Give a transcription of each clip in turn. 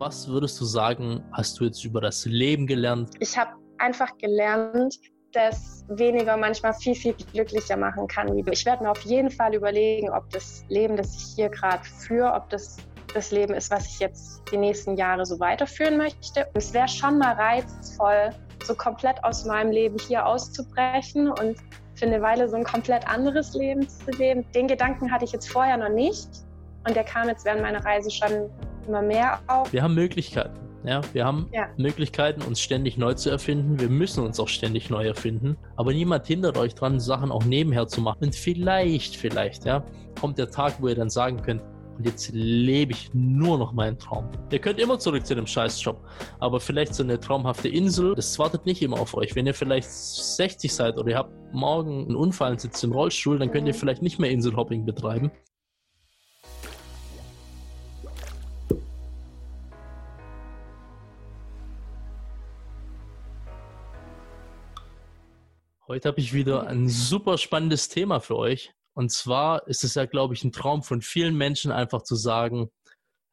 Was würdest du sagen, hast du jetzt über das Leben gelernt? Ich habe einfach gelernt, dass weniger manchmal viel, viel glücklicher machen kann. Ich werde mir auf jeden Fall überlegen, ob das Leben, das ich hier gerade führe, ob das das Leben ist, was ich jetzt die nächsten Jahre so weiterführen möchte. Es wäre schon mal reizvoll, so komplett aus meinem Leben hier auszubrechen und für eine Weile so ein komplett anderes Leben zu leben. Den Gedanken hatte ich jetzt vorher noch nicht und der kam jetzt während meiner Reise schon immer mehr auf. Wir haben Möglichkeiten. Ja, wir haben ja. Möglichkeiten, uns ständig neu zu erfinden. Wir müssen uns auch ständig neu erfinden. Aber niemand hindert euch dran, Sachen auch nebenher zu machen. Und vielleicht, vielleicht, ja, kommt der Tag, wo ihr dann sagen könnt, und jetzt lebe ich nur noch meinen Traum. Ihr könnt immer zurück zu dem Scheißjob, aber vielleicht so eine traumhafte Insel, das wartet nicht immer auf euch. Wenn ihr vielleicht 60 seid oder ihr habt morgen einen Unfall und sitzt im Rollstuhl, dann könnt ihr vielleicht nicht mehr Inselhopping betreiben. Heute habe ich wieder ein super spannendes Thema für euch. Und zwar ist es ja, glaube ich, ein Traum von vielen Menschen, einfach zu sagen,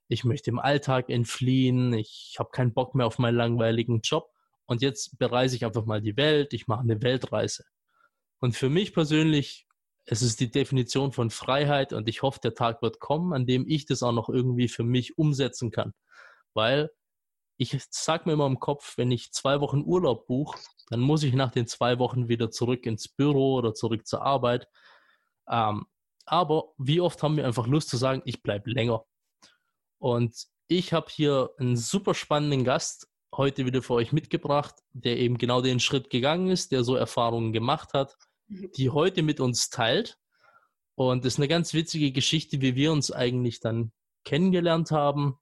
ich möchte im Alltag entfliehen, ich habe keinen Bock mehr auf meinen langweiligen Job und jetzt bereise ich einfach mal die Welt, ich mache eine Weltreise. Und für mich persönlich, es ist die Definition von Freiheit und ich hoffe, der Tag wird kommen, an dem ich das auch noch irgendwie für mich umsetzen kann. Weil ich sag mir immer im Kopf, wenn ich zwei Wochen Urlaub buche, dann muss ich nach den zwei Wochen wieder zurück ins Büro oder zurück zur Arbeit. Ähm, aber wie oft haben wir einfach Lust zu sagen, ich bleibe länger. Und ich habe hier einen super spannenden Gast heute wieder für euch mitgebracht, der eben genau den Schritt gegangen ist, der so Erfahrungen gemacht hat, mhm. die heute mit uns teilt. Und das ist eine ganz witzige Geschichte, wie wir uns eigentlich dann kennengelernt haben.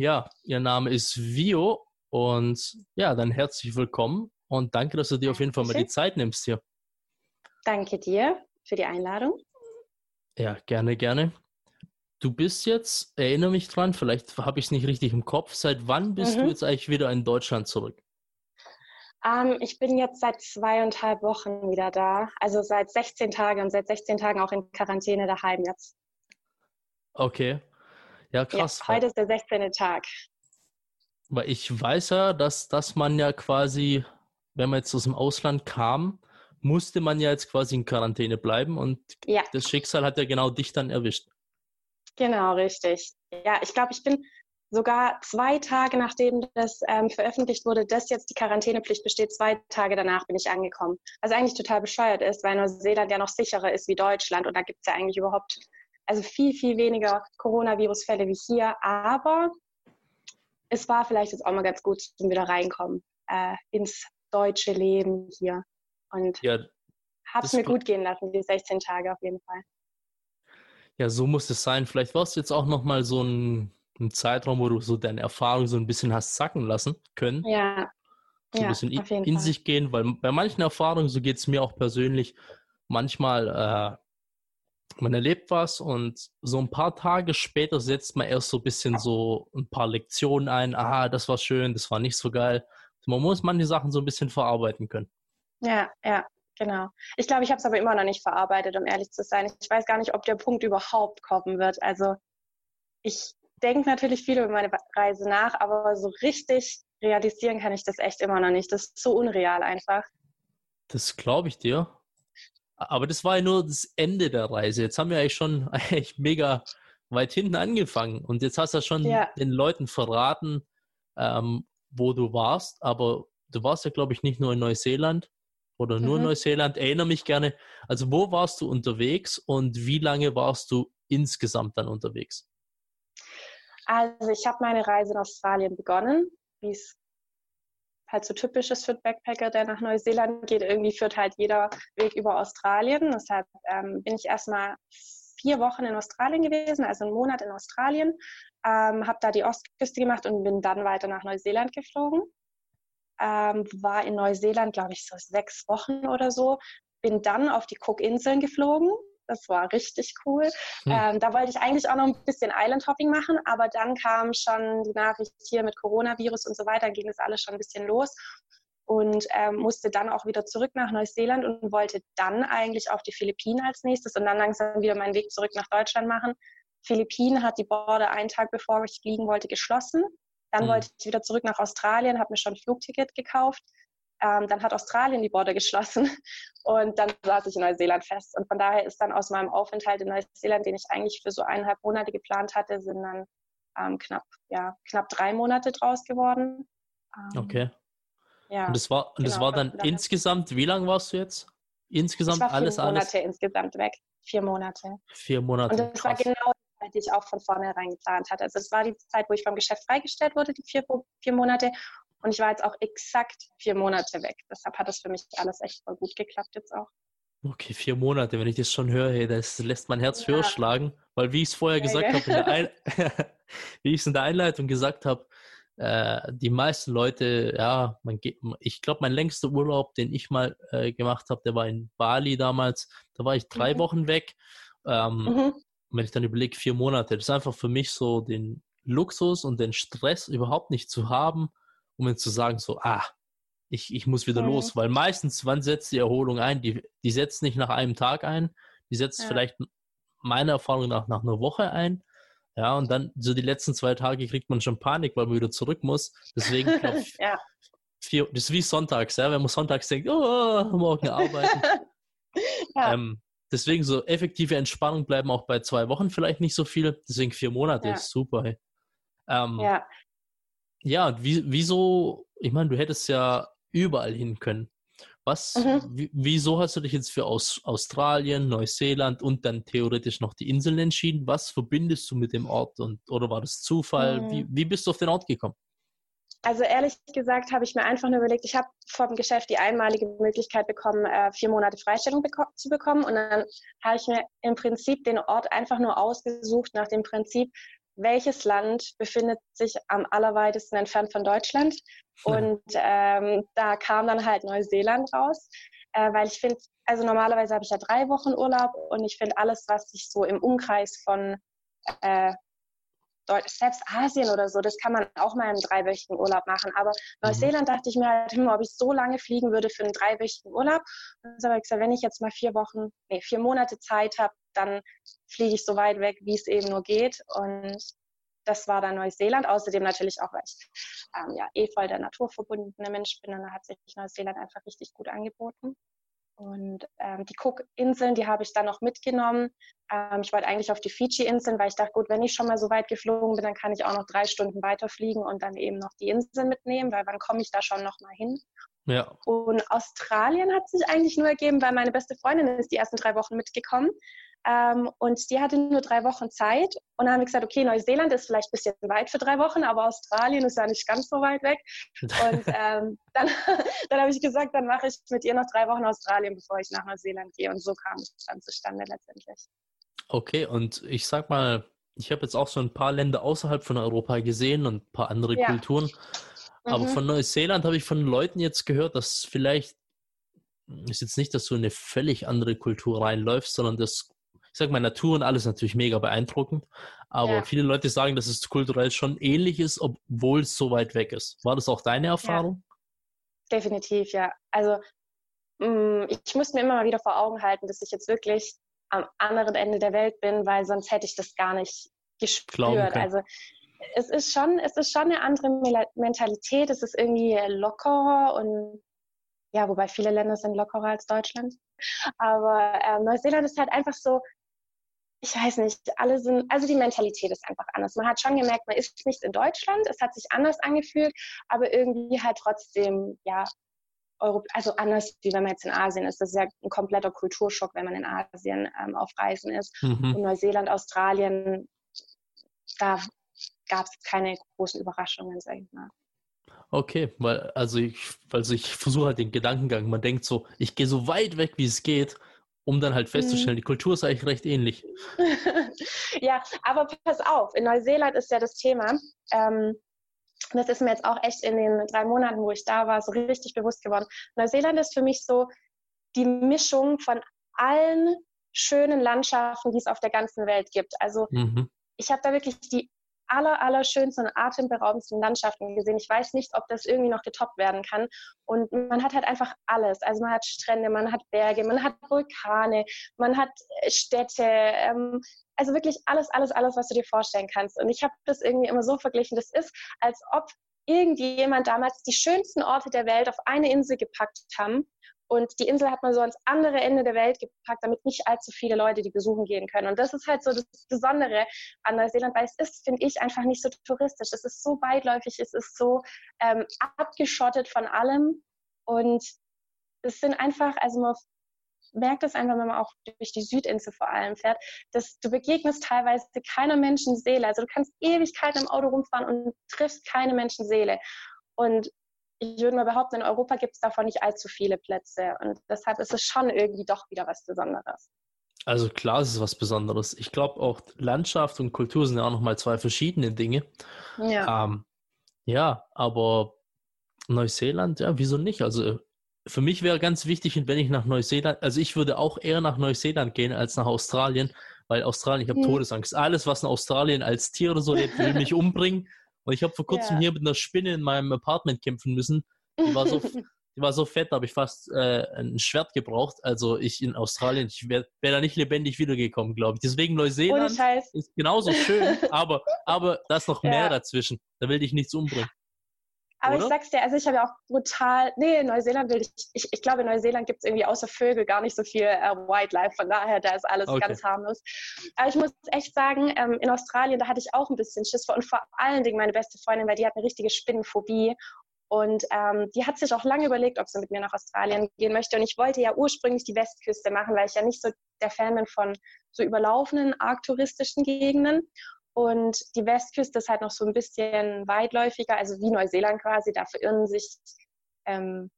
Ja, ihr Name ist Vio und ja, dann herzlich willkommen und danke, dass du dir auf jeden Fall mal die Zeit nimmst hier. Danke dir für die Einladung. Ja, gerne, gerne. Du bist jetzt, erinnere mich dran, vielleicht habe ich es nicht richtig im Kopf. Seit wann bist mhm. du jetzt eigentlich wieder in Deutschland zurück? Ähm, ich bin jetzt seit zweieinhalb Wochen wieder da. Also seit 16 Tagen und seit 16 Tagen auch in Quarantäne daheim jetzt. Okay. Ja, krass. Ja, heute ist der 16. Tag. Weil ich weiß ja, dass, dass man ja quasi, wenn man jetzt aus dem Ausland kam, musste man ja jetzt quasi in Quarantäne bleiben und ja. das Schicksal hat ja genau dich dann erwischt. Genau, richtig. Ja, ich glaube, ich bin sogar zwei Tage nachdem das ähm, veröffentlicht wurde, dass jetzt die Quarantänepflicht besteht, zwei Tage danach bin ich angekommen. Was eigentlich total bescheuert ist, weil Neuseeland ja noch sicherer ist wie Deutschland und da gibt es ja eigentlich überhaupt, also viel, viel weniger Coronavirus-Fälle wie hier. Aber es war vielleicht jetzt auch mal ganz gut zum wieder reinkommen äh, ins deutsche Leben hier. Und ja, habe es mir gut gehen lassen, die 16 Tage auf jeden Fall. Ja, so muss es sein. Vielleicht war es jetzt auch nochmal so ein, ein, Zeitraum, wo du so deine Erfahrung so ein bisschen hast sacken lassen können. Ja. So ein ja, bisschen in, in sich gehen, weil bei manchen Erfahrungen, so geht es mir auch persönlich, manchmal, äh, man erlebt was und so ein paar Tage später setzt man erst so ein bisschen so ein paar Lektionen ein. Ah, das war schön, das war nicht so geil. Man muss manche Sachen so ein bisschen verarbeiten können. Ja, ja, genau. Ich glaube, ich habe es aber immer noch nicht verarbeitet, um ehrlich zu sein. Ich weiß gar nicht, ob der Punkt überhaupt kommen wird. Also ich denke natürlich viel über meine Reise nach, aber so richtig realisieren kann ich das echt immer noch nicht. Das ist so unreal einfach. Das glaube ich dir. Aber das war ja nur das Ende der Reise. Jetzt haben wir eigentlich schon echt mega weit hinten angefangen. Und jetzt hast du ja schon ja. den Leuten verraten, ähm, wo du warst. Aber du warst ja, glaube ich, nicht nur in Neuseeland, oder nur mhm. Neuseeland. Erinnere mich gerne. Also wo warst du unterwegs und wie lange warst du insgesamt dann unterwegs? Also ich habe meine Reise in Australien begonnen, wie es halt so typisch ist für Backpacker, der nach Neuseeland geht. Irgendwie führt halt jeder Weg über Australien. Deshalb ähm, bin ich erstmal vier Wochen in Australien gewesen, also einen Monat in Australien, ähm, habe da die Ostküste gemacht und bin dann weiter nach Neuseeland geflogen ähm, war in Neuseeland, glaube ich, so sechs Wochen oder so. Bin dann auf die Cook-Inseln geflogen. Das war richtig cool. Hm. Ähm, da wollte ich eigentlich auch noch ein bisschen Island-Hopping machen, aber dann kam schon die Nachricht hier mit Coronavirus und so weiter, ging das alles schon ein bisschen los und ähm, musste dann auch wieder zurück nach Neuseeland und wollte dann eigentlich auf die Philippinen als nächstes und dann langsam wieder meinen Weg zurück nach Deutschland machen. Philippinen hat die Border einen Tag bevor ich fliegen wollte geschlossen Dann mhm. wollte ich wieder zurück nach Australien, habe mir schon ein Flugticket gekauft. Ähm, dann hat Australien die Border geschlossen und dann saß ich in Neuseeland fest. Und von daher ist dann aus meinem Aufenthalt in Neuseeland, den ich eigentlich für so eineinhalb Monate geplant hatte, sind dann ähm, knapp, ja, knapp drei Monate draus geworden. Ähm, okay. Ja, und das war, und genau, das war dann insgesamt, wie lange warst du jetzt? Insgesamt ich war alles, vier Monate alles? insgesamt weg. Vier Monate. Vier Monate. Und das Krass. war genau die Zeit, die ich auch von vornherein geplant hatte. Also es war die Zeit, wo ich vom Geschäft freigestellt wurde, die vier, vier Monate. Und ich war jetzt auch exakt vier Monate weg. Deshalb hat das für mich alles echt voll gut geklappt jetzt auch. Okay, vier Monate, wenn ich das schon höre, hey, das lässt mein Herz ja. höher schlagen, weil wie ich es vorher gesagt habe, wie ich es in der Einleitung gesagt habe, äh, die meisten Leute, ja, man geht, ich glaube, mein längster Urlaub, den ich mal äh, gemacht habe, der war in Bali damals. Da war ich drei mhm. Wochen weg. Ähm, mhm. Wenn ich dann überlege, vier Monate, das ist einfach für mich so den Luxus und den Stress überhaupt nicht zu haben, um dann zu sagen, so, ah, ich, ich muss wieder mhm. los. Weil meistens, wann setzt die Erholung ein? Die, die setzt nicht nach einem Tag ein, die setzt ja. vielleicht meiner Erfahrung nach nach einer Woche ein. Ja, und dann so die letzten zwei Tage kriegt man schon Panik, weil man wieder zurück muss. Deswegen glaube ich, ja. vier, das ist wie sonntags, ja, wenn man sonntags denkt, oh, morgen arbeiten. ja. ähm, deswegen so effektive Entspannung bleiben auch bei zwei Wochen vielleicht nicht so viel. Deswegen vier Monate ist super. Ähm, ja. Ja, wie, wieso, ich meine, du hättest ja überall hin können. Was, mhm. wieso hast du dich jetzt für Aus, Australien, Neuseeland und dann theoretisch noch die Inseln entschieden? Was verbindest du mit dem Ort und oder war das Zufall? Mhm. Wie, wie bist du auf den Ort gekommen? Also ehrlich gesagt habe ich mir einfach nur überlegt, ich habe vom Geschäft die einmalige Möglichkeit bekommen, äh, vier Monate Freistellung zu bekommen. Und dann habe ich mir im Prinzip den Ort einfach nur ausgesucht nach dem Prinzip, welches Land befindet sich am allerweitesten entfernt von Deutschland. Und ähm, da kam dann halt Neuseeland raus, äh, weil ich finde, also normalerweise habe ich ja drei Wochen Urlaub und ich finde alles, was sich so im Umkreis von äh, selbst Asien oder so, das kann man auch mal im dreiwöchigen Urlaub machen. Aber mhm. Neuseeland dachte ich mir halt immer, ob ich so lange fliegen würde für einen dreiwöchigen Urlaub. Und dann habe ich gesagt, wenn ich jetzt mal vier Wochen, nee, vier Monate Zeit habe, dann fliege ich so weit weg, wie es eben nur geht. Und das war dann Neuseeland. Außerdem natürlich auch, weil ich ähm, ja eh voll der naturverbundene Mensch bin und da hat sich Neuseeland einfach richtig gut angeboten. Und ähm, die Cook-Inseln, die habe ich dann noch mitgenommen. Ähm, ich wollte eigentlich auf die Fiji-Inseln, weil ich dachte, gut, wenn ich schon mal so weit geflogen bin, dann kann ich auch noch drei Stunden weiterfliegen und dann eben noch die Inseln mitnehmen, weil wann komme ich da schon noch mal hin? Ja. Und Australien hat sich eigentlich nur ergeben, weil meine beste Freundin ist die ersten drei Wochen mitgekommen. Ähm, und die hatte nur drei Wochen Zeit. Und dann haben wir gesagt, okay, Neuseeland ist vielleicht ein bisschen weit für drei Wochen, aber Australien ist ja nicht ganz so weit weg. Und ähm, dann, dann habe ich gesagt, dann mache ich mit ihr noch drei Wochen Australien, bevor ich nach Neuseeland gehe. Und so kam es dann zustande letztendlich. Okay, und ich sag mal, ich habe jetzt auch so ein paar Länder außerhalb von Europa gesehen und ein paar andere ja. Kulturen. Aber mhm. von Neuseeland habe ich von Leuten jetzt gehört, dass vielleicht ist jetzt nicht, dass du in eine völlig andere Kultur reinläufst, sondern das ich sage mal, Natur und alles natürlich mega beeindruckend. Aber ja. viele Leute sagen, dass es kulturell schon ähnlich ist, obwohl es so weit weg ist. War das auch deine Erfahrung? Ja. Definitiv, ja. Also mm, ich muss mir immer mal wieder vor Augen halten, dass ich jetzt wirklich am anderen Ende der Welt bin, weil sonst hätte ich das gar nicht gespürt. Also es ist schon, es ist schon eine andere Mentalität. Es ist irgendwie lockerer und ja, wobei viele Länder sind lockerer als Deutschland. Aber äh, Neuseeland ist halt einfach so, ich weiß nicht, alle sind, also die Mentalität ist einfach anders. Man hat schon gemerkt, man ist nicht in Deutschland, es hat sich anders angefühlt, aber irgendwie halt trotzdem, ja, Europ also anders, wie wenn man jetzt in Asien ist. Das ist ja ein kompletter Kulturschock, wenn man in Asien ähm, auf Reisen ist. Mhm. Und Neuseeland, Australien, da gab es keine großen Überraschungen, sag ich mal. Okay, weil also ich, also ich versuche halt den Gedankengang. Man denkt so, ich gehe so weit weg, wie es geht, um dann halt festzustellen, mhm. die Kultur ist eigentlich recht ähnlich. ja, aber pass auf, in Neuseeland ist ja das Thema, ähm, das ist mir jetzt auch echt in den drei Monaten, wo ich da war, so richtig bewusst geworden. Neuseeland ist für mich so die Mischung von allen schönen Landschaften, die es auf der ganzen Welt gibt. Also mhm. ich habe da wirklich die aller, allerschönsten und atemberaubendsten Landschaften gesehen. Ich weiß nicht, ob das irgendwie noch getoppt werden kann. Und man hat halt einfach alles. Also man hat Strände, man hat Berge, man hat Vulkane, man hat äh, Städte, ähm, also wirklich alles, alles, alles, was du dir vorstellen kannst. Und ich habe das irgendwie immer so verglichen. Das ist, als ob irgendjemand damals die schönsten Orte der Welt auf eine Insel gepackt haben und die Insel hat man so ans andere Ende der Welt gepackt, damit nicht allzu viele Leute die besuchen gehen können. Und das ist halt so das Besondere an Neuseeland, weil es ist, finde ich, einfach nicht so touristisch. Es ist so weitläufig, es ist so ähm, abgeschottet von allem. Und es sind einfach, also man merkt es einfach, wenn man auch durch die Südinsel vor allem fährt, dass du begegnest teilweise keiner Menschenseele. Also du kannst Ewigkeiten im Auto rumfahren und triffst keine Menschenseele. Und ich würde mal behaupten, in Europa gibt es davon nicht allzu viele Plätze. Und deshalb ist es schon irgendwie doch wieder was Besonderes. Also klar, es ist was Besonderes. Ich glaube auch Landschaft und Kultur sind ja auch nochmal zwei verschiedene Dinge. Ja. Ähm, ja, aber Neuseeland, ja, wieso nicht? Also für mich wäre ganz wichtig, wenn ich nach Neuseeland, also ich würde auch eher nach Neuseeland gehen als nach Australien, weil Australien, ich habe hm. Todesangst. Alles, was in Australien als Tier oder so lebt, will mich umbringen. Und ich habe vor kurzem ja. hier mit einer Spinne in meinem Apartment kämpfen müssen. Die war so, die war so fett, da habe ich fast äh, ein Schwert gebraucht. Also ich in Australien, ich wäre wär da nicht lebendig wiedergekommen, glaube ich. Deswegen Neuseeland ist genauso schön, aber, aber da ist noch ja. mehr dazwischen. Da will dich nichts umbringen. Aber Oder? ich sag's dir, also ich habe ja auch brutal, nee, Neuseeland will ich, ich, ich glaube, in Neuseeland gibt es irgendwie außer Vögel gar nicht so viel äh, Wildlife, von daher, da ist alles okay. ganz harmlos. Aber ich muss echt sagen, ähm, in Australien, da hatte ich auch ein bisschen Schiss vor und vor allen Dingen meine beste Freundin, weil die hat eine richtige Spinnenphobie und ähm, die hat sich auch lange überlegt, ob sie mit mir nach Australien gehen möchte. Und ich wollte ja ursprünglich die Westküste machen, weil ich ja nicht so der Fan bin von so überlaufenden arktouristischen Gegenden. Und die Westküste ist halt noch so ein bisschen weitläufiger, also wie Neuseeland quasi. Da verirren sich ähm,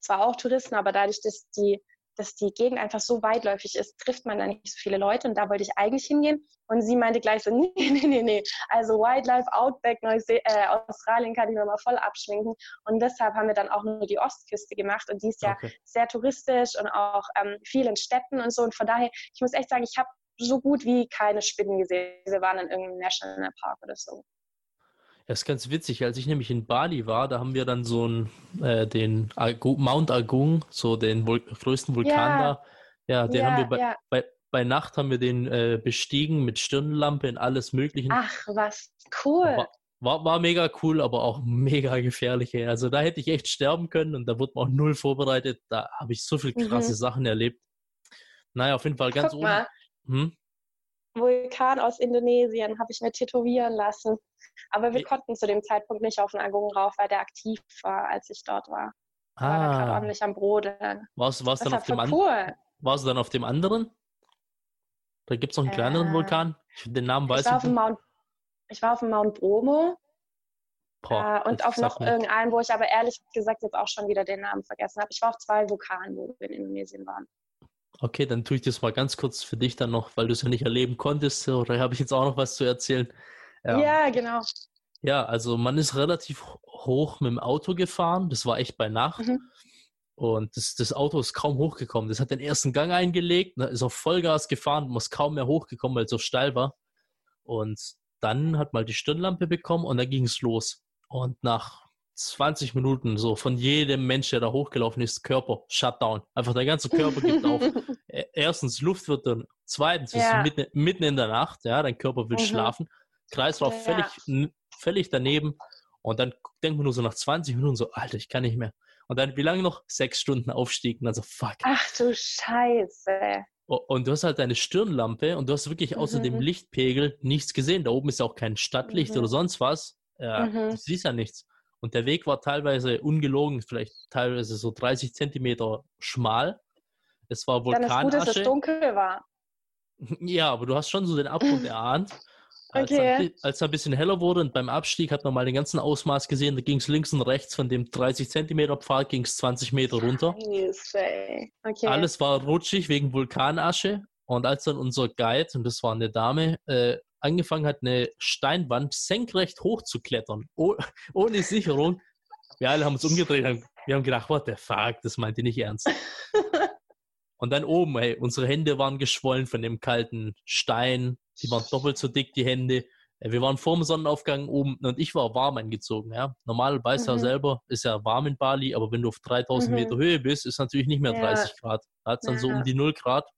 zwar auch Touristen, aber dadurch, dass die, dass die Gegend einfach so weitläufig ist, trifft man da nicht so viele Leute. Und da wollte ich eigentlich hingehen. Und sie meinte gleich so, nee, nee, nee, nee. Also Wildlife, Outback, Neuse äh, Australien kann ich mir mal voll abschminken. Und deshalb haben wir dann auch nur die Ostküste gemacht. Und die ist ja okay. sehr touristisch und auch ähm, viel in Städten und so. Und von daher, ich muss echt sagen, ich habe so gut wie keine Spinnen gesehen. Wir waren in irgendeinem Nationalpark oder so. Das ist ganz witzig. Als ich nämlich in Bali war, da haben wir dann so einen, äh, den Agu Mount Agung, so den Vul größten Vulkan ja. da. Ja, den ja, haben wir bei, ja. bei, bei, Nacht haben wir den äh, bestiegen mit Stirnlampe und alles Mögliche. Ach, was cool. War, war, war, mega cool, aber auch mega gefährlich. Also da hätte ich echt sterben können und da wurde man auch null vorbereitet. Da habe ich so viele krasse mhm. Sachen erlebt. Naja, auf jeden Fall ganz Guck oben. Hm? Vulkan aus Indonesien habe ich mir tätowieren lassen. Aber wir konnten zu dem Zeitpunkt nicht auf den Agung rauf, weil der aktiv war, als ich dort war. Ah. War gerade ordentlich am Brodeln. Warst, warst, dann auf dem cool. warst du dann auf dem anderen? Da gibt es noch einen kleineren äh, Vulkan. Ich, den Namen weiß ich. War Mount, ich war auf dem Mount Bromo. Boah, äh, und auf noch irgendeinen, wo ich aber ehrlich gesagt jetzt auch schon wieder den Namen vergessen habe. Ich war auf zwei Vulkanen, wo wir in Indonesien waren. Okay, dann tue ich das mal ganz kurz für dich dann noch, weil du es ja nicht erleben konntest. Oder habe ich jetzt auch noch was zu erzählen? Ja, ja genau. Ja, also man ist relativ hoch mit dem Auto gefahren. Das war echt bei Nacht. Mhm. Und das, das, Auto ist kaum hochgekommen. Das hat den ersten Gang eingelegt, ne, ist auf Vollgas gefahren, muss kaum mehr hochgekommen, weil es so steil war. Und dann hat mal die Stirnlampe bekommen und dann ging es los. Und nach 20 Minuten so von jedem Mensch, der da hochgelaufen ist, Körper Shutdown. Einfach der ganze Körper gibt auf. E, erstens, Luft wird dann, zweitens, ja. ist mitten, mitten, in der Nacht, ja, dein Körper will mhm. schlafen. Kreislauf ja. völlig, völlig daneben. Und dann denkt man nur so nach 20 Minuten so, Alter, ich kann nicht mehr. Und dann, wie lange noch? Sechs Stunden Aufstieg. Und dann so, fuck. Ach du Scheiße. Und du hast halt deine Stirnlampe und du hast wirklich außer mhm. dem Lichtpegel nichts gesehen. Da oben ist ja auch kein Stadtlicht mhm. oder sonst was. Ja, mhm. Du siehst ja nichts. Und der Weg war teilweise ungelogen, vielleicht teilweise so 30 Zentimeter schmal. Es war Vulkanasche. Dann ist gut, dass es dunkel war. Ja, aber du hast schon so den Abgrund erahnt. Als, okay. dann, als ein bisschen heller wurde und beim Abstieg hat man mal den ganzen Ausmaß gesehen, da ging es links und rechts von dem 30 Zentimeter Pfad ging es 20 Meter runter. Okay. Alles war rutschig wegen Vulkanasche und als dann unser Guide, und das war eine Dame, äh, angefangen hat, eine Steinwand senkrecht hochzuklettern, oh, ohne Sicherung. Wir alle haben uns umgedreht, haben, wir haben gedacht, what the fuck, das meint ihr nicht ernst. Und dann oben, hey, unsere Hände waren geschwollen von dem kalten Stein, die waren doppelt so dick, die Hände. wir waren vor dem Sonnenaufgang oben und ich war warm angezogen. Ja. Normal weißt du mhm. ja selber, ist ja warm in Bali, aber wenn du auf 3000 mhm. Meter Höhe bist, ist natürlich nicht mehr 30 ja. Grad. Da hat es dann ja. so um die 0 Grad.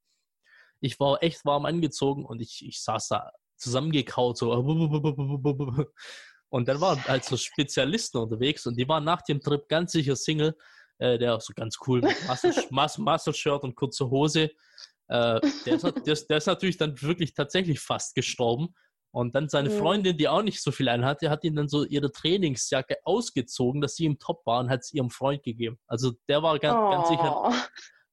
Ich war echt warm angezogen und ich, ich saß da zusammengekaut, so. Und dann waren halt so Spezialisten unterwegs und die waren nach dem Trip ganz sicher Single. Äh, der so ganz cool mit Muscle-Shirt und kurze Hose. Äh, der, ist, der, ist, der, ist, natürlich dann wirklich tatsächlich fast gestorben. Und dann seine Freundin, die auch nicht so viel anhatte, hat ihm dann so ihre Trainingsjacke ausgezogen, dass sie im Top war und hat es ihrem Freund gegeben. Also der war ganz, oh. ganz sicher, oh.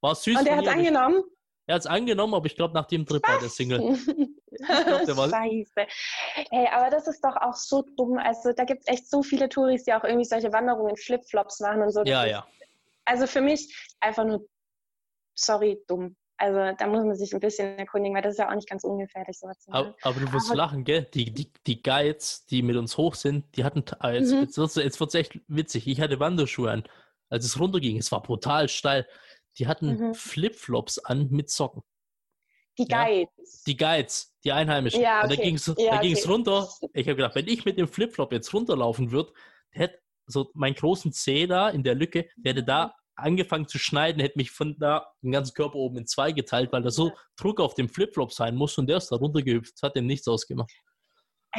war süß. Und der hat angenommen? Er hat es angenommen, aber ich glaube, nach dem Trip war der Single. glaub, der war Scheiße. Hey, aber das ist doch auch so dumm. Also da gibt es echt so viele Touris, die auch irgendwie solche Wanderungen in Flipflops machen und so. ja, ja. Also für mich einfach nur, sorry, dumm. Also da muss man sich ein bisschen erkundigen, weil das ist ja auch nicht ganz ungefährlich, sowas zu machen. Aber, aber du wirst aber, lachen, gell? Die, die, die Guides, die mit uns hoch sind, die hatten, äh, jetzt, mhm. jetzt wird es echt witzig, ich hatte Wanderschuhe an, als es runterging. Es war brutal steil. Die hatten mhm. Flipflops an mit Socken. Die Guides. Ja? Die Guides, die Einheimischen. Ja, okay. Da ging es ja, okay. runter. Ich habe gedacht, wenn ich mit dem Flipflop jetzt runterlaufen würde, der hätte so meinen großen Zeh da in der Lücke, der hätte da angefangen zu schneiden, hätte mich von da den ganzen Körper oben in zwei geteilt, weil da so Druck auf dem Flipflop sein muss und der ist da runtergehüpft. Das hat dem nichts ausgemacht.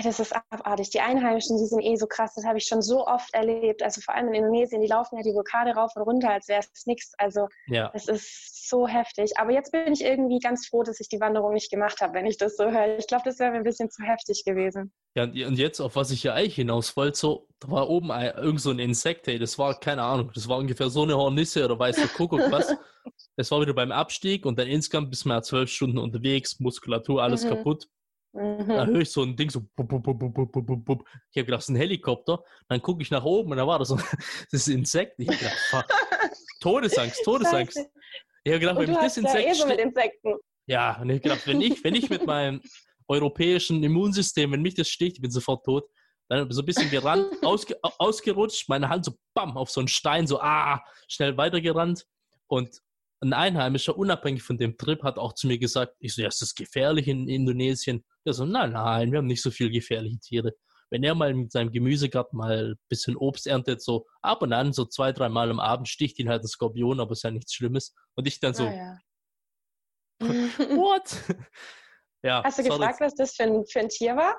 Das ist abartig. Die Einheimischen, die sind eh so krass. Das habe ich schon so oft erlebt. Also vor allem in Indonesien, die laufen ja die Vulkane rauf und runter, als wäre es nichts. Also ja. es ist so heftig. Aber jetzt bin ich irgendwie ganz froh, dass ich die Wanderung nicht gemacht habe, wenn ich das so höre. Ich glaube, das wäre mir ein bisschen zu heftig gewesen. Ja, und jetzt, auf was ich ja eigentlich hinaus wollte, so, da war oben ein, irgend so ein Insekt, ey, das war, keine Ahnung, das war ungefähr so eine Hornisse oder weißt du, Kuckuck, was. Das war wieder beim Abstieg und dann insgesamt bis mal zwölf Stunden unterwegs, Muskulatur, alles mhm. kaputt. Mhm. Da höre ich so ein Ding so. Bub, bub, bub, ich habe gedacht, das ist ein Helikopter. Dann gucke ich nach oben und da war das so das Insekt. Ich habe gedacht, Todesangst, Todesangst. Ich habe gedacht, wenn ich das Insekt. Ja, eh so mit Insekten. ja, und ich habe gedacht, wenn ich, wenn ich mit meinem europäischen Immunsystem, wenn mich das sticht, ich bin sofort tot. Dann so ein bisschen gerannt, ausge, ausgerutscht, meine Hand so bam auf so einen Stein, so ah, schnell weitergerannt. Und ein Einheimischer, unabhängig von dem Trip, hat auch zu mir gesagt, ich so, ja, ist das gefährlich in Indonesien? Er so, nein, nein, wir haben nicht so viele gefährliche Tiere. Wenn er mal mit seinem Gemüsegarten mal ein bisschen Obst erntet, so ab und an, so zwei, drei Mal am Abend, sticht ihn halt ein Skorpion, aber ist ja nichts Schlimmes. Und ich dann so, ah, ja. what? ja, Hast du sorry. gefragt, was das für ein, für ein Tier war?